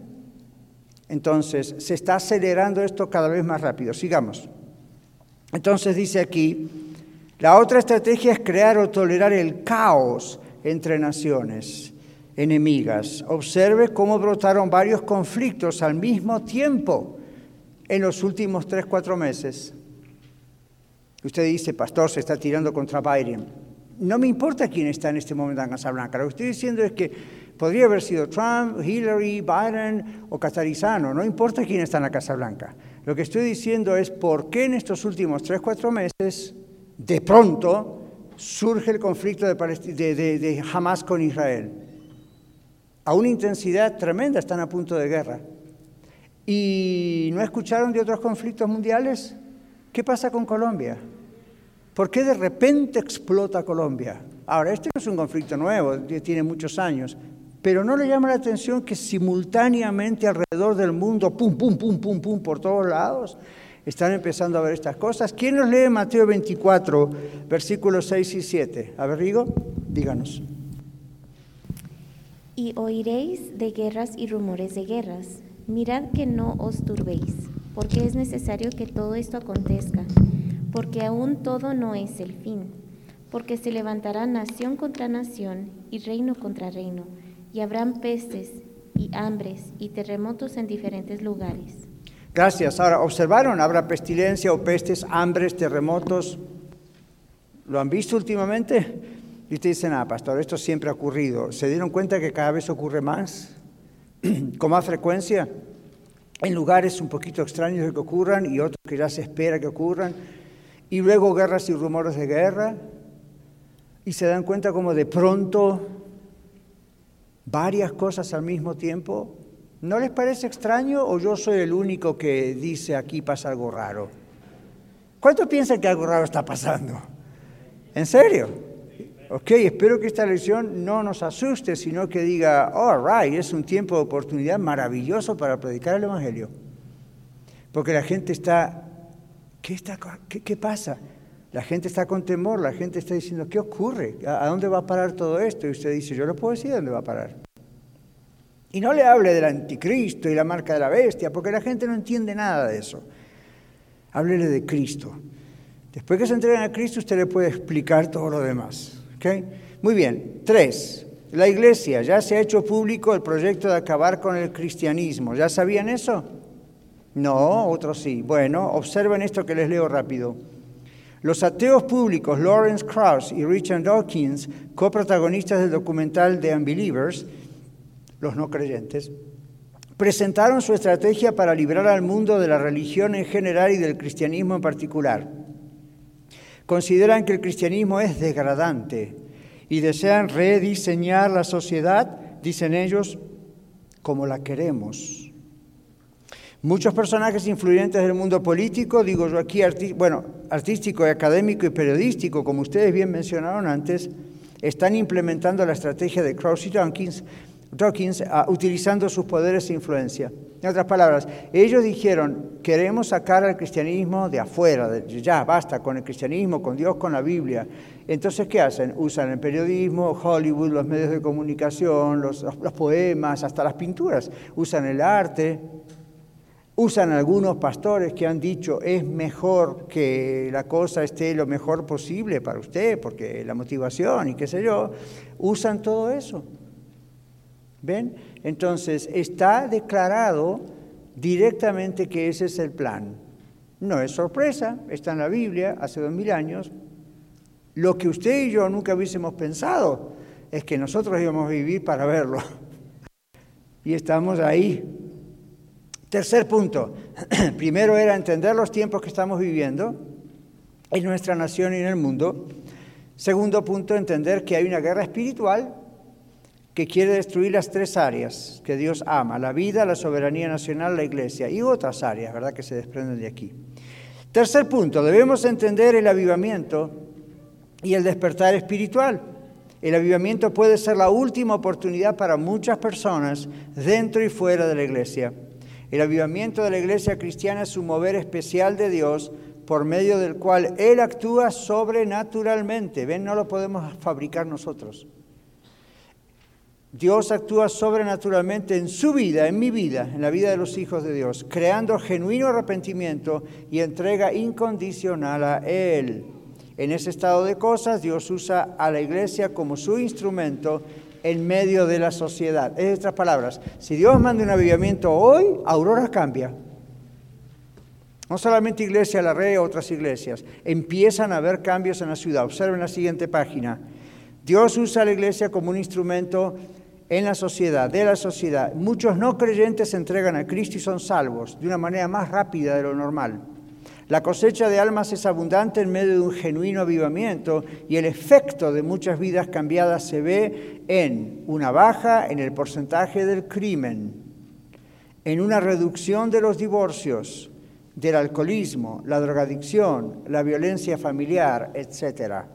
Entonces, se está acelerando esto cada vez más rápido. Sigamos. Entonces dice aquí, la otra estrategia es crear o tolerar el caos entre naciones enemigas. Observe cómo brotaron varios conflictos al mismo tiempo en los últimos tres, cuatro meses. Usted dice, pastor, se está tirando contra Biden. No me importa quién está en este momento en Casa Blanca. Lo que estoy diciendo es que podría haber sido Trump, Hillary, Biden o Catarizano. No importa quién está en la Casa Blanca. Lo que estoy diciendo es por qué en estos últimos tres, cuatro meses, de pronto, surge el conflicto de, de, de Hamas con Israel a una intensidad tremenda, están a punto de guerra. ¿Y no escucharon de otros conflictos mundiales? ¿Qué pasa con Colombia? ¿Por qué de repente explota Colombia? Ahora, este no es un conflicto nuevo, tiene muchos años, pero no le llama la atención que simultáneamente alrededor del mundo, pum, pum, pum, pum, pum, por todos lados, están empezando a ver estas cosas. ¿Quién nos lee Mateo 24, versículos 6 y 7? A ver, Rigo, díganos. Y oiréis de guerras y rumores de guerras. Mirad que no os turbéis, porque es necesario que todo esto acontezca, porque aún todo no es el fin, porque se levantará nación contra nación y reino contra reino, y habrán pestes y hambres y terremotos en diferentes lugares. Gracias. Ahora, ¿observaron? Habrá pestilencia o pestes, hambres, terremotos. ¿Lo han visto últimamente? Y te dicen, ah, pastor, esto siempre ha ocurrido. ¿Se dieron cuenta que cada vez ocurre más? Con más frecuencia, en lugares un poquito extraños de que ocurran y otros que ya se espera que ocurran. Y luego guerras y rumores de guerra. Y se dan cuenta como de pronto varias cosas al mismo tiempo. ¿No les parece extraño o yo soy el único que dice aquí pasa algo raro? ¿Cuántos piensan que algo raro está pasando? ¿En serio? Ok, espero que esta lección no nos asuste, sino que diga, all right, es un tiempo de oportunidad maravilloso para predicar el Evangelio. Porque la gente está, ¿qué, está, qué, pasa? La gente está con temor, la gente está diciendo, ¿qué ocurre? ¿A dónde va a parar todo esto? Y usted dice, yo no puedo decir dónde va a parar. Y no le hable del anticristo y la marca de la bestia, porque la gente no entiende nada de eso. Háblele de Cristo. Después que se entregan a Cristo, usted le puede explicar todo lo demás. ¿Ok? Muy bien. Tres, la iglesia. Ya se ha hecho público el proyecto de acabar con el cristianismo. ¿Ya sabían eso? No, otros sí. Bueno, observen esto que les leo rápido. Los ateos públicos Lawrence Krauss y Richard Dawkins, coprotagonistas del documental The Unbelievers, los no creyentes, presentaron su estrategia para librar al mundo de la religión en general y del cristianismo en particular. Consideran que el cristianismo es degradante y desean rediseñar la sociedad, dicen ellos, como la queremos. Muchos personajes influyentes del mundo político, digo yo aquí, bueno, artístico, académico y periodístico, como ustedes bien mencionaron antes, están implementando la estrategia de Krauss y Dawkins, uh, utilizando sus poderes e influencia. En otras palabras, ellos dijeron, queremos sacar al cristianismo de afuera, ya basta con el cristianismo, con Dios, con la Biblia. Entonces, ¿qué hacen? Usan el periodismo, Hollywood, los medios de comunicación, los, los poemas, hasta las pinturas, usan el arte, Usan algunos pastores que han dicho es mejor que la cosa esté lo mejor posible para usted, porque la motivación y qué sé yo, usan todo eso. ¿Ven? Entonces está declarado directamente que ese es el plan. No es sorpresa, está en la Biblia hace dos mil años. Lo que usted y yo nunca hubiésemos pensado es que nosotros íbamos a vivir para verlo. Y estamos ahí Tercer punto, primero era entender los tiempos que estamos viviendo en nuestra nación y en el mundo. Segundo punto, entender que hay una guerra espiritual que quiere destruir las tres áreas que Dios ama, la vida, la soberanía nacional, la iglesia y otras áreas, ¿verdad?, que se desprenden de aquí. Tercer punto, debemos entender el avivamiento y el despertar espiritual. El avivamiento puede ser la última oportunidad para muchas personas dentro y fuera de la iglesia. El avivamiento de la iglesia cristiana es un mover especial de Dios por medio del cual Él actúa sobrenaturalmente. Ven, no lo podemos fabricar nosotros. Dios actúa sobrenaturalmente en su vida, en mi vida, en la vida de los hijos de Dios, creando genuino arrepentimiento y entrega incondicional a Él. En ese estado de cosas, Dios usa a la iglesia como su instrumento en medio de la sociedad. En otras palabras, si Dios manda un avivamiento hoy, Aurora cambia. No solamente Iglesia La Red, otras iglesias. Empiezan a haber cambios en la ciudad. Observen la siguiente página. Dios usa a la iglesia como un instrumento en la sociedad, de la sociedad. Muchos no creyentes se entregan a Cristo y son salvos de una manera más rápida de lo normal. La cosecha de almas es abundante en medio de un genuino avivamiento y el efecto de muchas vidas cambiadas se ve en una baja en el porcentaje del crimen, en una reducción de los divorcios, del alcoholismo, la drogadicción, la violencia familiar, etc.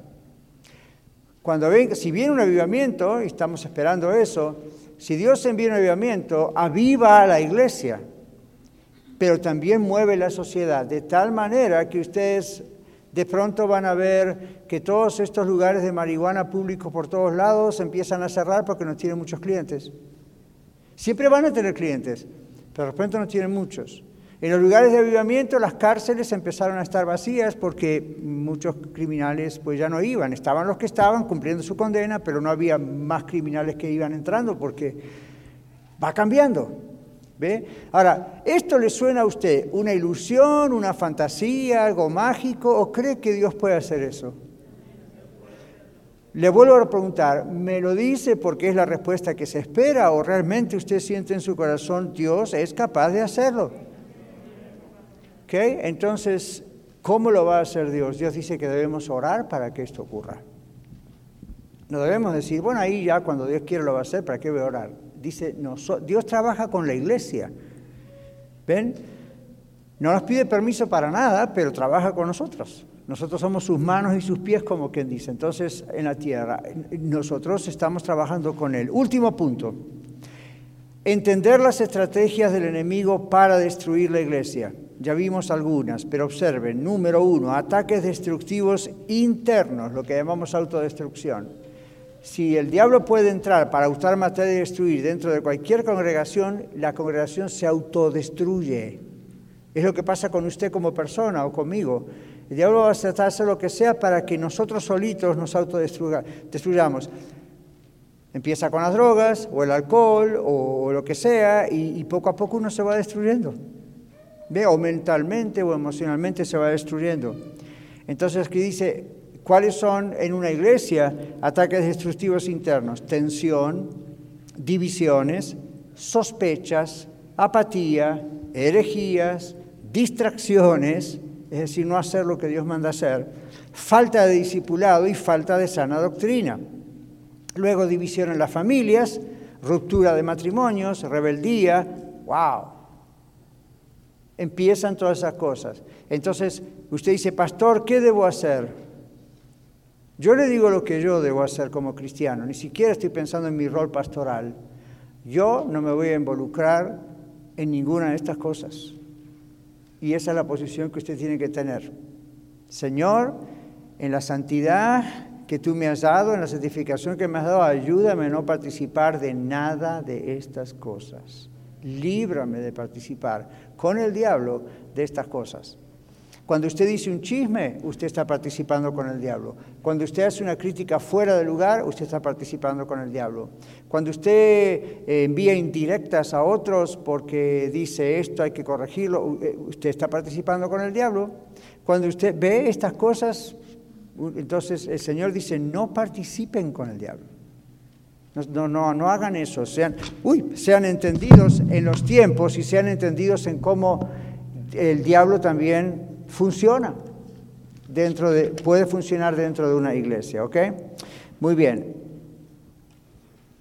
Cuando ven, si viene un avivamiento, y estamos esperando eso, si Dios envía un avivamiento, aviva a la iglesia pero también mueve la sociedad, de tal manera que ustedes de pronto van a ver que todos estos lugares de marihuana públicos por todos lados empiezan a cerrar porque no tienen muchos clientes. Siempre van a tener clientes, pero de repente no tienen muchos. En los lugares de avivamiento las cárceles empezaron a estar vacías porque muchos criminales pues ya no iban, estaban los que estaban cumpliendo su condena, pero no había más criminales que iban entrando porque va cambiando. ¿Ve? Ahora, ¿esto le suena a usted una ilusión, una fantasía, algo mágico o cree que Dios puede hacer eso? Le vuelvo a preguntar, ¿me lo dice porque es la respuesta que se espera o realmente usted siente en su corazón Dios es capaz de hacerlo? ¿Ok? Entonces, ¿cómo lo va a hacer Dios? Dios dice que debemos orar para que esto ocurra. No debemos decir, bueno, ahí ya cuando Dios quiere lo va a hacer, ¿para qué voy a orar? Dice, Dios trabaja con la iglesia. ¿Ven? No nos pide permiso para nada, pero trabaja con nosotros. Nosotros somos sus manos y sus pies, como quien dice. Entonces, en la tierra, nosotros estamos trabajando con Él. Último punto. Entender las estrategias del enemigo para destruir la iglesia. Ya vimos algunas, pero observen. Número uno, ataques destructivos internos, lo que llamamos autodestrucción si el diablo puede entrar para usar matar y destruir dentro de cualquier congregación, la congregación se autodestruye. Es lo que pasa con usted como persona o conmigo. El diablo va a tratar de hacer lo que sea para que nosotros solitos nos autodestruyamos. Empieza con las drogas o el alcohol o, lo que sea y, y, poco a poco uno se va destruyendo. O mentalmente o emocionalmente se va destruyendo. Entonces aquí dice, ¿cuáles son en una iglesia ataques destructivos internos? Tensión, divisiones, sospechas, apatía, herejías, distracciones, es decir, no hacer lo que Dios manda hacer, falta de discipulado y falta de sana doctrina. Luego división en las familias, ruptura de matrimonios, rebeldía, wow. Empiezan todas esas cosas. Entonces, usted dice, pastor, ¿qué debo hacer? Yo le digo lo que yo debo hacer como cristiano, ni siquiera estoy pensando en mi rol pastoral. Yo no me voy a involucrar en ninguna de estas cosas. Y esa es la posición que usted tiene que tener. Señor, en la santidad que tú me has dado, en la santificación que me has dado, ayúdame a no participar de nada de estas cosas. Líbrame de participar con el diablo de estas cosas. Cuando usted dice un chisme, usted está participando con el diablo. Cuando usted hace una crítica fuera de lugar, usted está participando con el diablo. Cuando usted eh, envía indirectas a otros porque dice esto hay que corregirlo, eh, usted está participando con el diablo. Cuando usted ve estas cosas, entonces el Señor dice, no participen con el diablo. No, no, no hagan eso, sean, uy, sean entendidos en los tiempos y sean entendidos en cómo el diablo también funciona dentro de, puede funcionar dentro de una iglesia, ¿ok? Muy bien.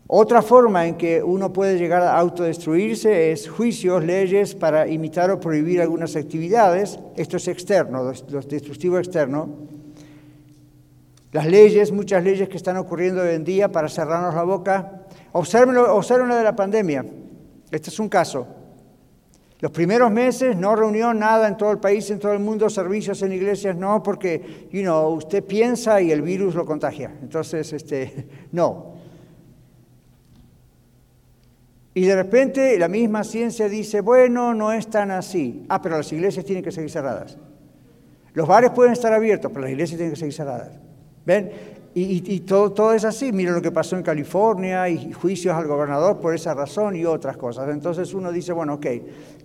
Otra forma en que uno puede llegar a autodestruirse es juicios, leyes para imitar o prohibir algunas actividades. Esto es externo, lo destructivo externo. Las leyes, muchas leyes que están ocurriendo hoy en día para cerrarnos la boca. Observen, observen la de la pandemia. Este es un caso. Los primeros meses no reunió nada en todo el país, en todo el mundo, servicios en iglesias, no, porque, you know, usted piensa y el virus lo contagia. Entonces, este, no. Y de repente la misma ciencia dice, bueno, no es tan así. Ah, pero las iglesias tienen que seguir cerradas. Los bares pueden estar abiertos, pero las iglesias tienen que seguir cerradas. ¿Ven? Y, todo, todo, es así. Mira lo que pasó en California y juicios al gobernador por esa razón y otras cosas. Entonces uno dice, bueno, ok,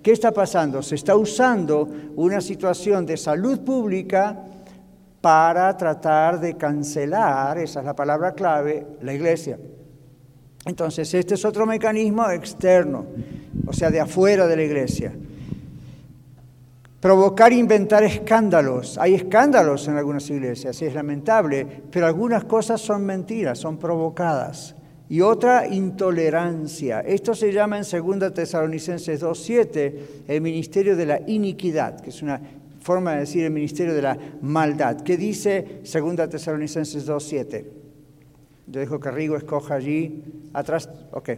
¿qué está pasando? Se está usando una situación de salud pública para tratar de cancelar, esa es la palabra clave, la iglesia. Entonces, este es otro mecanismo externo, o sea, de afuera de la iglesia. Provocar, inventar escándalos. Hay escándalos en algunas iglesias, es lamentable, pero algunas cosas son mentiras, son provocadas. Y otra, intolerancia. Esto se llama en 2 Tesalonicenses 2.7 el ministerio de la iniquidad, que es una forma de decir el ministerio de la maldad. ¿Qué dice 2 Tesalonicenses 2.7? Yo dejo que Rigo escoja allí atrás. Ok.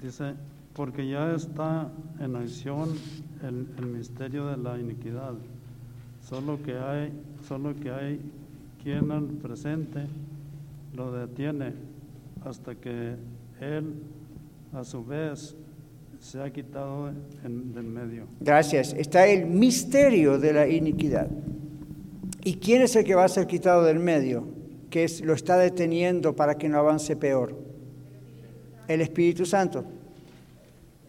Dice, porque ya está en acción el, misterio de la iniquidad. Solo que hay, solo que hay quien al presente lo detiene hasta que él a su vez se ha quitado del medio. Gracias. Está el misterio de la iniquidad. ¿Y quién es el que va a ser quitado del medio? Que lo está deteniendo para que no avance peor. El Espíritu Santo.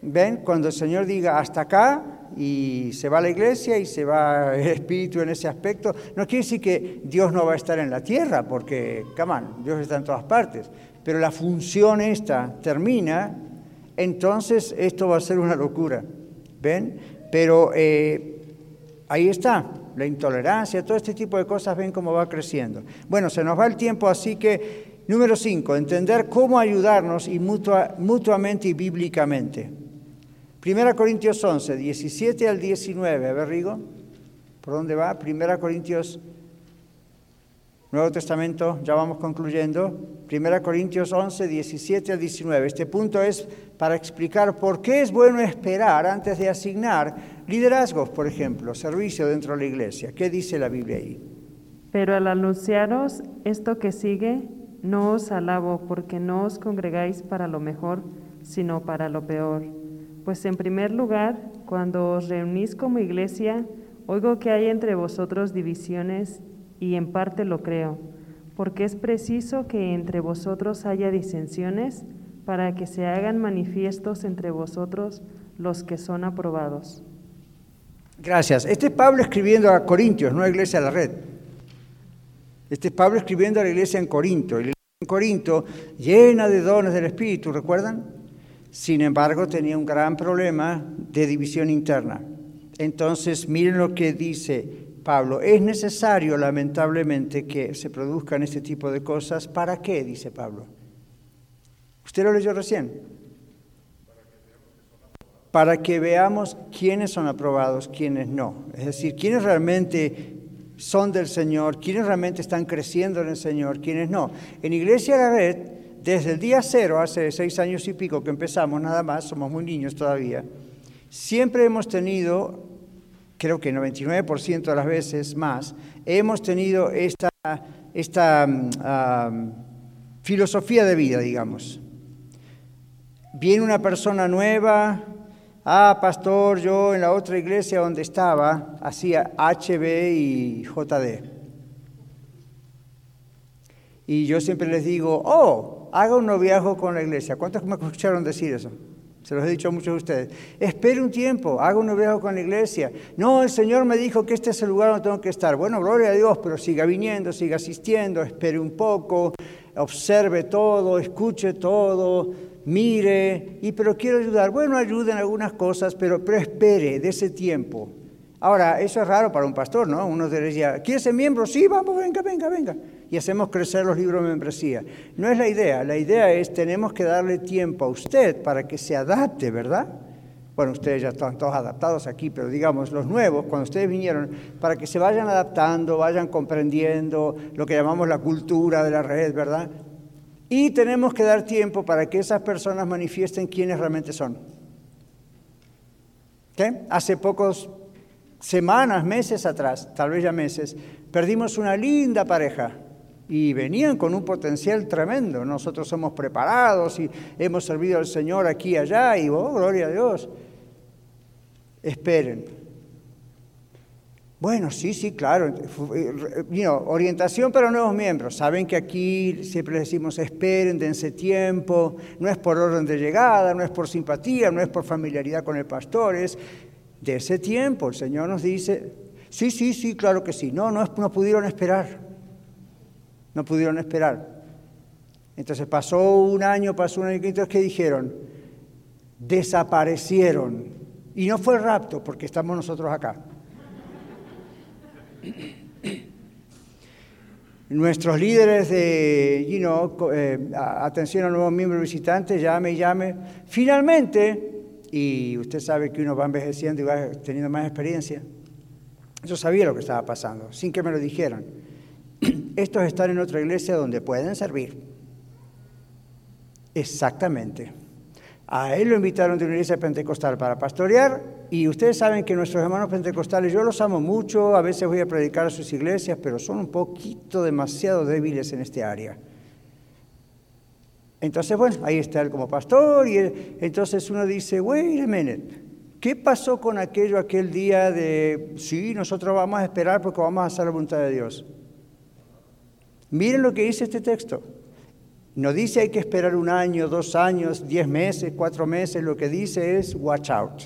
¿Ven? Cuando el Señor diga hasta acá y se va a la iglesia y se va el Espíritu en ese aspecto, no quiere decir que Dios no va a estar en la tierra, porque, come Dios está en todas partes, pero la función esta termina, entonces esto va a ser una locura. ¿Ven? Pero eh, ahí está, la intolerancia, todo este tipo de cosas, ven cómo va creciendo. Bueno, se nos va el tiempo, así que, número cinco, entender cómo ayudarnos y mutuamente y bíblicamente. Primera Corintios 11, 17 al 19. A ver, Rigo, ¿por dónde va? Primera Corintios, Nuevo Testamento, ya vamos concluyendo. Primera Corintios 11, 17 al 19. Este punto es para explicar por qué es bueno esperar antes de asignar liderazgos, por ejemplo, servicio dentro de la iglesia. ¿Qué dice la Biblia ahí? Pero al anunciaros esto que sigue, no os alabo porque no os congregáis para lo mejor, sino para lo peor Pues en primer lugar, cuando os reunís como iglesia, oigo que hay entre vosotros divisiones y en parte lo creo, porque es preciso que entre vosotros haya disensiones para que se hagan manifiestos entre vosotros los que son aprobados. Gracias. Este es Pablo escribiendo a Corintios, no a Iglesia de la Red. Este es Pablo escribiendo a la iglesia en Corinto. La iglesia en Corinto, llena de dones del Espíritu, ¿recuerdan? Sin embargo, tenía un gran problema de división interna. Entonces, miren lo que dice Pablo. Es necesario, lamentablemente, que se produzcan este tipo de cosas. ¿Para qué? Dice Pablo. ¿Usted lo leyó recién? Para que veamos quiénes son aprobados, quiénes no. Es decir, quiénes realmente son del Señor, quiénes realmente están creciendo en el Señor, quiénes no. En Iglesia La Red, desde el día cero, hace seis años y pico que empezamos nada más, somos muy niños todavía, siempre hemos tenido, creo que 99% de las veces más, hemos tenido esta, esta mm, filosofía de vida, digamos. Viene una persona nueva, ah, pastor, yo en la otra iglesia donde estaba hacía HB y JD. Y yo siempre les digo, oh, haga un noviazgo con la iglesia. ¿Cuántos me escucharon decir eso? Se los he dicho a muchos de ustedes. Espere un tiempo, haga un noviazgo con la iglesia. No, el Señor me dijo que este es el lugar donde tengo que estar. Bueno, gloria a Dios, pero siga viniendo, siga asistiendo, espere un poco, observe todo, escuche todo, mire, y pero quiero ayudar. Bueno, ayude en algunas cosas, pero, pero espere de ese tiempo. Ahora, eso es raro para un pastor, ¿no? Uno diría, ¿quiere ser miembro? Sí, vamos, venga, venga, venga. Y hacemos crecer los libros de membresía. No es la idea, la idea es, tenemos que darle tiempo a usted para que se adapte, ¿verdad? Bueno, ustedes ya están todos adaptados aquí, pero digamos, los nuevos, cuando ustedes vinieron, para que se vayan adaptando, vayan comprendiendo lo que llamamos la cultura de la red, ¿verdad? Y tenemos que dar tiempo para que esas personas manifiesten quiénes realmente son. ¿Qué? Hace pocos semanas, meses atrás, tal vez ya meses, perdimos una linda pareja y venían con un potencial tremendo. Nosotros somos preparados y hemos servido al Señor aquí y allá y, oh, gloria a Dios. Esperen, bueno, sí, sí, claro. Eh, orientación para nuevos miembros. Saben que aquí siempre les decimos esperen, dense tiempo. No es por orden de llegada, no es por simpatía, no es por familiaridad con el pastor, es de ese tiempo. El Señor nos dice, sí, sí, sí, claro que sí. No, no, no pudieron esperar. No pudieron esperar. Entonces pasó un año, pasó un año, entonces ¿qué dijeron? Desaparecieron. Y no fue el rapto, porque estamos nosotros acá. Nuestros líderes de, you know, eh, atención a nuevos miembros visitantes, llame y llame. Finalmente, y usted sabe que uno va envejeciendo y va teniendo más experiencia, yo sabía lo que estaba pasando, sin que me lo dijeran. Estos están en otra iglesia donde pueden servir. Exactamente. A él lo invitaron de una iglesia pentecostal para pastorear y ustedes saben que nuestros hermanos pentecostales, yo los amo mucho, a veces voy a predicar a sus iglesias, pero son un poquito demasiado débiles en este área. Entonces, bueno, ahí está él como pastor y entonces uno dice, wait a minute, ¿qué pasó con aquello aquel día de, sí, nosotros vamos a esperar porque vamos a hacer la voluntad de Dios? Miren lo que dice este texto. No dice hay que esperar un año, dos años, diez meses, cuatro meses, lo que dice es watch out.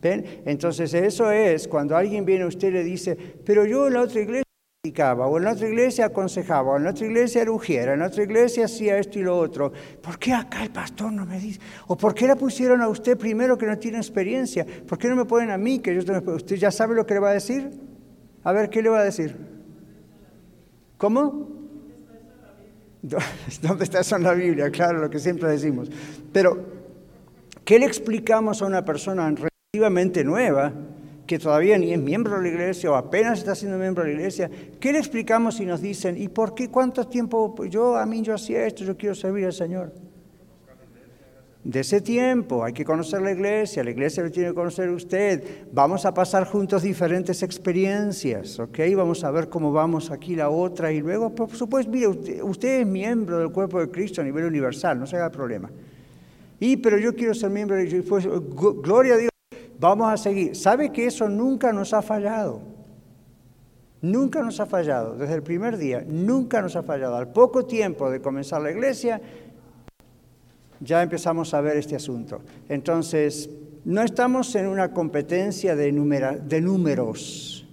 ¿Ven? Entonces eso es cuando alguien viene a usted y le dice, pero yo en la otra iglesia predicaba, o en la otra iglesia aconsejaba, o en la otra iglesia erugiera, en la otra iglesia hacía esto y lo otro. ¿Por qué acá el pastor no me dice? ¿O por qué la pusieron a usted primero que no tiene experiencia? ¿Por qué no me ponen a mí que yo ¿Usted ya sabe lo que le va a decir? A ver, ¿qué le va a decir? ¿Cómo? ¿Dónde está eso en la Biblia? Claro, lo que siempre decimos. Pero, ¿qué le explicamos a una persona relativamente nueva, que todavía ni es miembro de la iglesia o apenas está siendo miembro de la iglesia? ¿Qué le explicamos si nos dicen, ¿y por qué cuánto tiempo yo, a mí yo hacía esto, yo quiero servir al Señor? De ese tiempo. Hay que conocer la iglesia, la iglesia lo tiene que conocer usted. Vamos a pasar juntos diferentes experiencias, ¿ok? Vamos a ver cómo vamos aquí la otra y luego, por supuesto, mire, usted, es miembro del cuerpo de Cristo a nivel universal, no se haga problema. Y, pero yo quiero ser miembro de pues, gloria a Dios, vamos a seguir. ¿Sabe que eso nunca nos ha fallado? Nunca nos ha fallado, desde el primer día, nunca nos ha fallado. Al poco tiempo de comenzar la iglesia, ya empezamos a ver este asunto. Entonces, no estamos en una competencia de, números.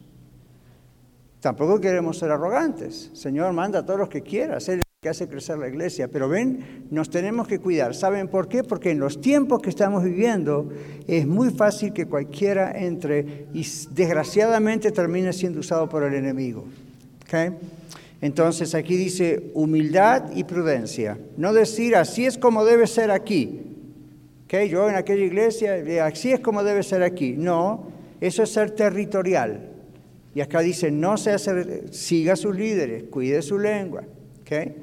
Tampoco queremos ser arrogantes. Señor, manda a todos los que quieras que hace crecer la iglesia. Pero ven, nos tenemos que cuidar. ¿Saben por qué? Porque en los tiempos que estamos viviendo es muy fácil que cualquiera entre y desgraciadamente termine siendo usado por el enemigo. Entonces aquí dice humildad y prudencia. No decir así es como debe ser aquí. ¿Okay? Yo en aquella iglesia, eh, así es como debe ser aquí. No, eso es ser territorial. Y acá dice, no se siga a sus líderes, cuide su lengua. ¿Okay?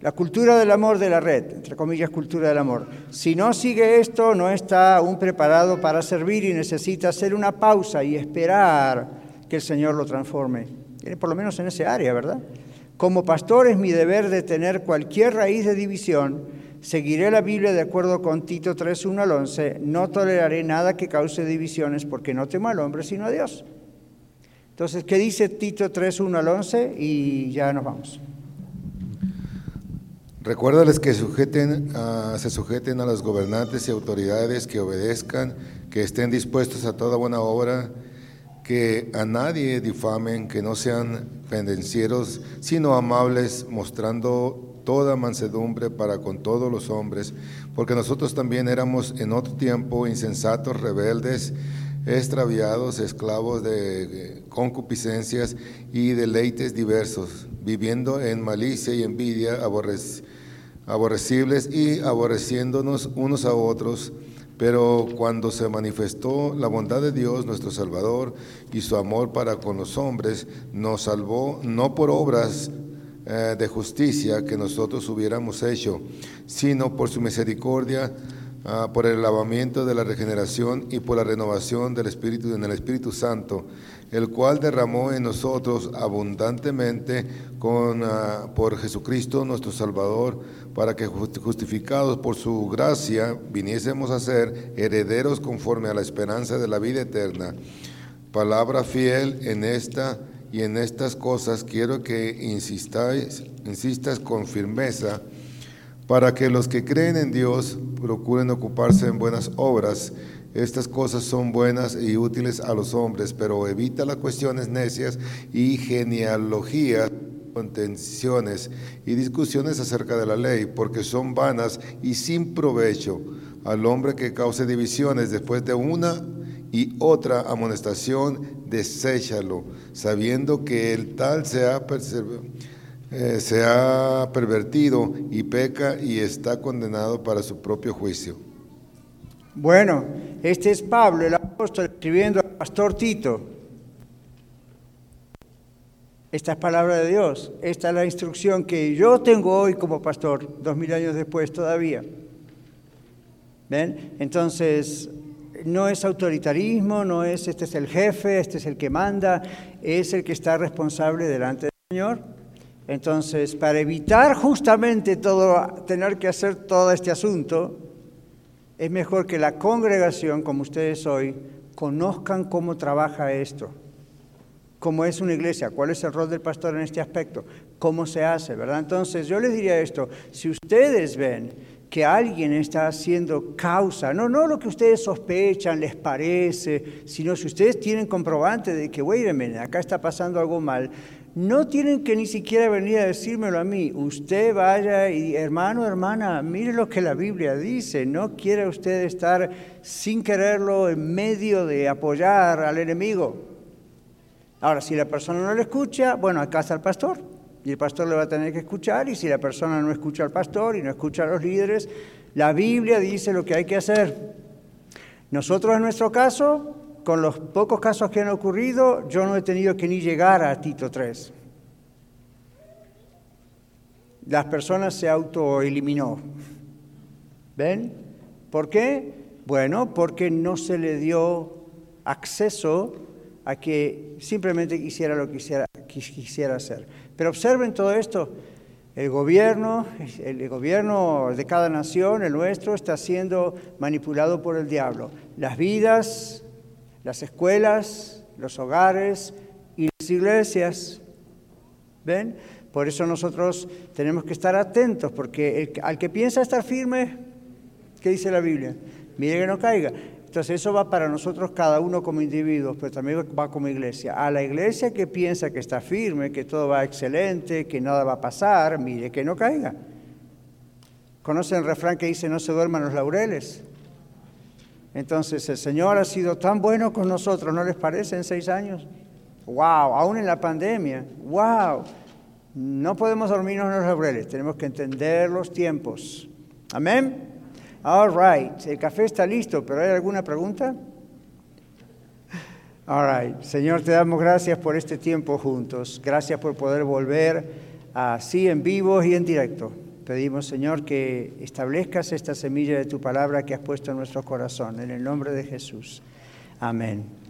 La cultura del amor de la red, entre comillas, cultura del amor. Si no sigue esto, no está aún preparado para servir y necesita hacer una pausa y esperar que el Señor lo transforme. Por lo menos en ese área, ¿verdad? Como pastor es mi deber de tener cualquier raíz de división. Seguiré la Biblia de acuerdo con Tito 3, 1 al 11. No toleraré nada que cause divisiones porque no temo al hombre sino a Dios. Entonces, ¿qué dice Tito 3, 1 al 11? Y ya nos vamos. Recuérdales que sujeten, se sujeten a los gobernantes y autoridades, que obedezcan, que estén dispuestos a toda buena obra, que a nadie difamen, que no sean pendencieros, sino amables, mostrando toda mansedumbre para con todos los hombres, porque nosotros también éramos en otro tiempo insensatos, rebeldes, extraviados, esclavos de concupiscencias y deleites diversos, viviendo en malicia y envidia, aborrecibles y aborreciéndonos unos a otros. Pero cuando se manifestó la bondad de Dios, nuestro Salvador, y su amor para con los hombres, nos salvó no por obras eh, de justicia que nosotros hubiéramos hecho, sino por su misericordia Ah, por el lavamiento de la regeneración y por la renovación del Espíritu en el Espíritu Santo, el cual derramó en nosotros abundantemente con, ah, por Jesucristo nuestro Salvador, para que justificados por su gracia viniésemos a ser herederos conforme a la esperanza de la vida eterna. Palabra fiel en esta y en estas cosas quiero que insistáis, insistas con firmeza para que los que creen en Dios procuren ocuparse en buenas obras. Estas cosas son buenas y útiles a los hombres, pero evita las cuestiones necias y genealogías, contenciones y discusiones acerca de la ley, porque son vanas y sin provecho. Al hombre que cause divisiones después de una y otra amonestación, deséchalo, sabiendo que el tal se ha perseverado eh, se ha pervertido y peca y está condenado para su propio juicio. Bueno, este es Pablo, el apóstol, escribiendo al pastor Tito. Esta es palabra de Dios, esta es la instrucción que yo tengo hoy como pastor, dos mil años después todavía. ¿Ven? Entonces, no es autoritarismo, no es este es el jefe, este es el que manda, es el que está responsable delante del Señor. Entonces, para evitar justamente tener que hacer todo este asunto, es mejor que la congregación, como ustedes hoy, conozcan cómo trabaja esto, cómo es una iglesia, cuál es el rol del pastor en este aspecto, cómo se hace, ¿verdad? Entonces, yo les diría esto, si ustedes ven que alguien está haciendo causa, no, no lo que ustedes sospechan, les parece, sino si ustedes tienen comprobante de que, wait a acá está pasando algo mal, no tienen que ni siquiera venir a decírmelo a mí. Usted vaya y hermano, hermana, mire lo que la Biblia dice. No quiere usted estar sin quererlo en medio de apoyar al enemigo. Ahora, si la persona no le escucha, bueno, acá está el pastor. Y el pastor le va a tener que escuchar. Y si la persona no escucha al pastor y no escucha a los líderes, la Biblia dice lo que hay que hacer. Nosotros en nuestro caso con los pocos casos que han ocurrido, yo no he tenido que ni llegar a Tito 3. Las personas se autoeliminó. ¿Ven? ¿Por qué? Bueno, porque no se le dio acceso a que simplemente quisiera lo que quisiera, quisiera hacer. Pero observen todo esto. El gobierno, el gobierno de cada nación, el nuestro, está siendo manipulado por el diablo. Las vidas, las escuelas, los hogares y las iglesias. ¿Ven? Por eso nosotros tenemos que estar atentos, porque el- al que piensa estar firme, ¿qué dice la Biblia? Mire que no caiga. Entonces eso va para nosotros cada uno como individuos, pero también va como iglesia. A la iglesia que piensa que está firme, que todo va excelente, que nada va a pasar, mire que no caiga. ¿Conocen el refrán que dice no se duerman los laureles? Entonces el Señor ha sido tan bueno con nosotros, ¿no les parece en seis años? ¡Wow! Aún en la pandemia, ¡wow! No podemos dormirnos en los laureles, tenemos que entender los tiempos. Amén. All right, el café está listo, pero ¿hay alguna pregunta? All right, Señor, te damos gracias por este tiempo juntos. Gracias por poder volver así en vivo y en directo. Pedimos, Señor, que establezcas esta semilla de tu palabra que has puesto en nuestro corazón. En el nombre de Jesús. Amén.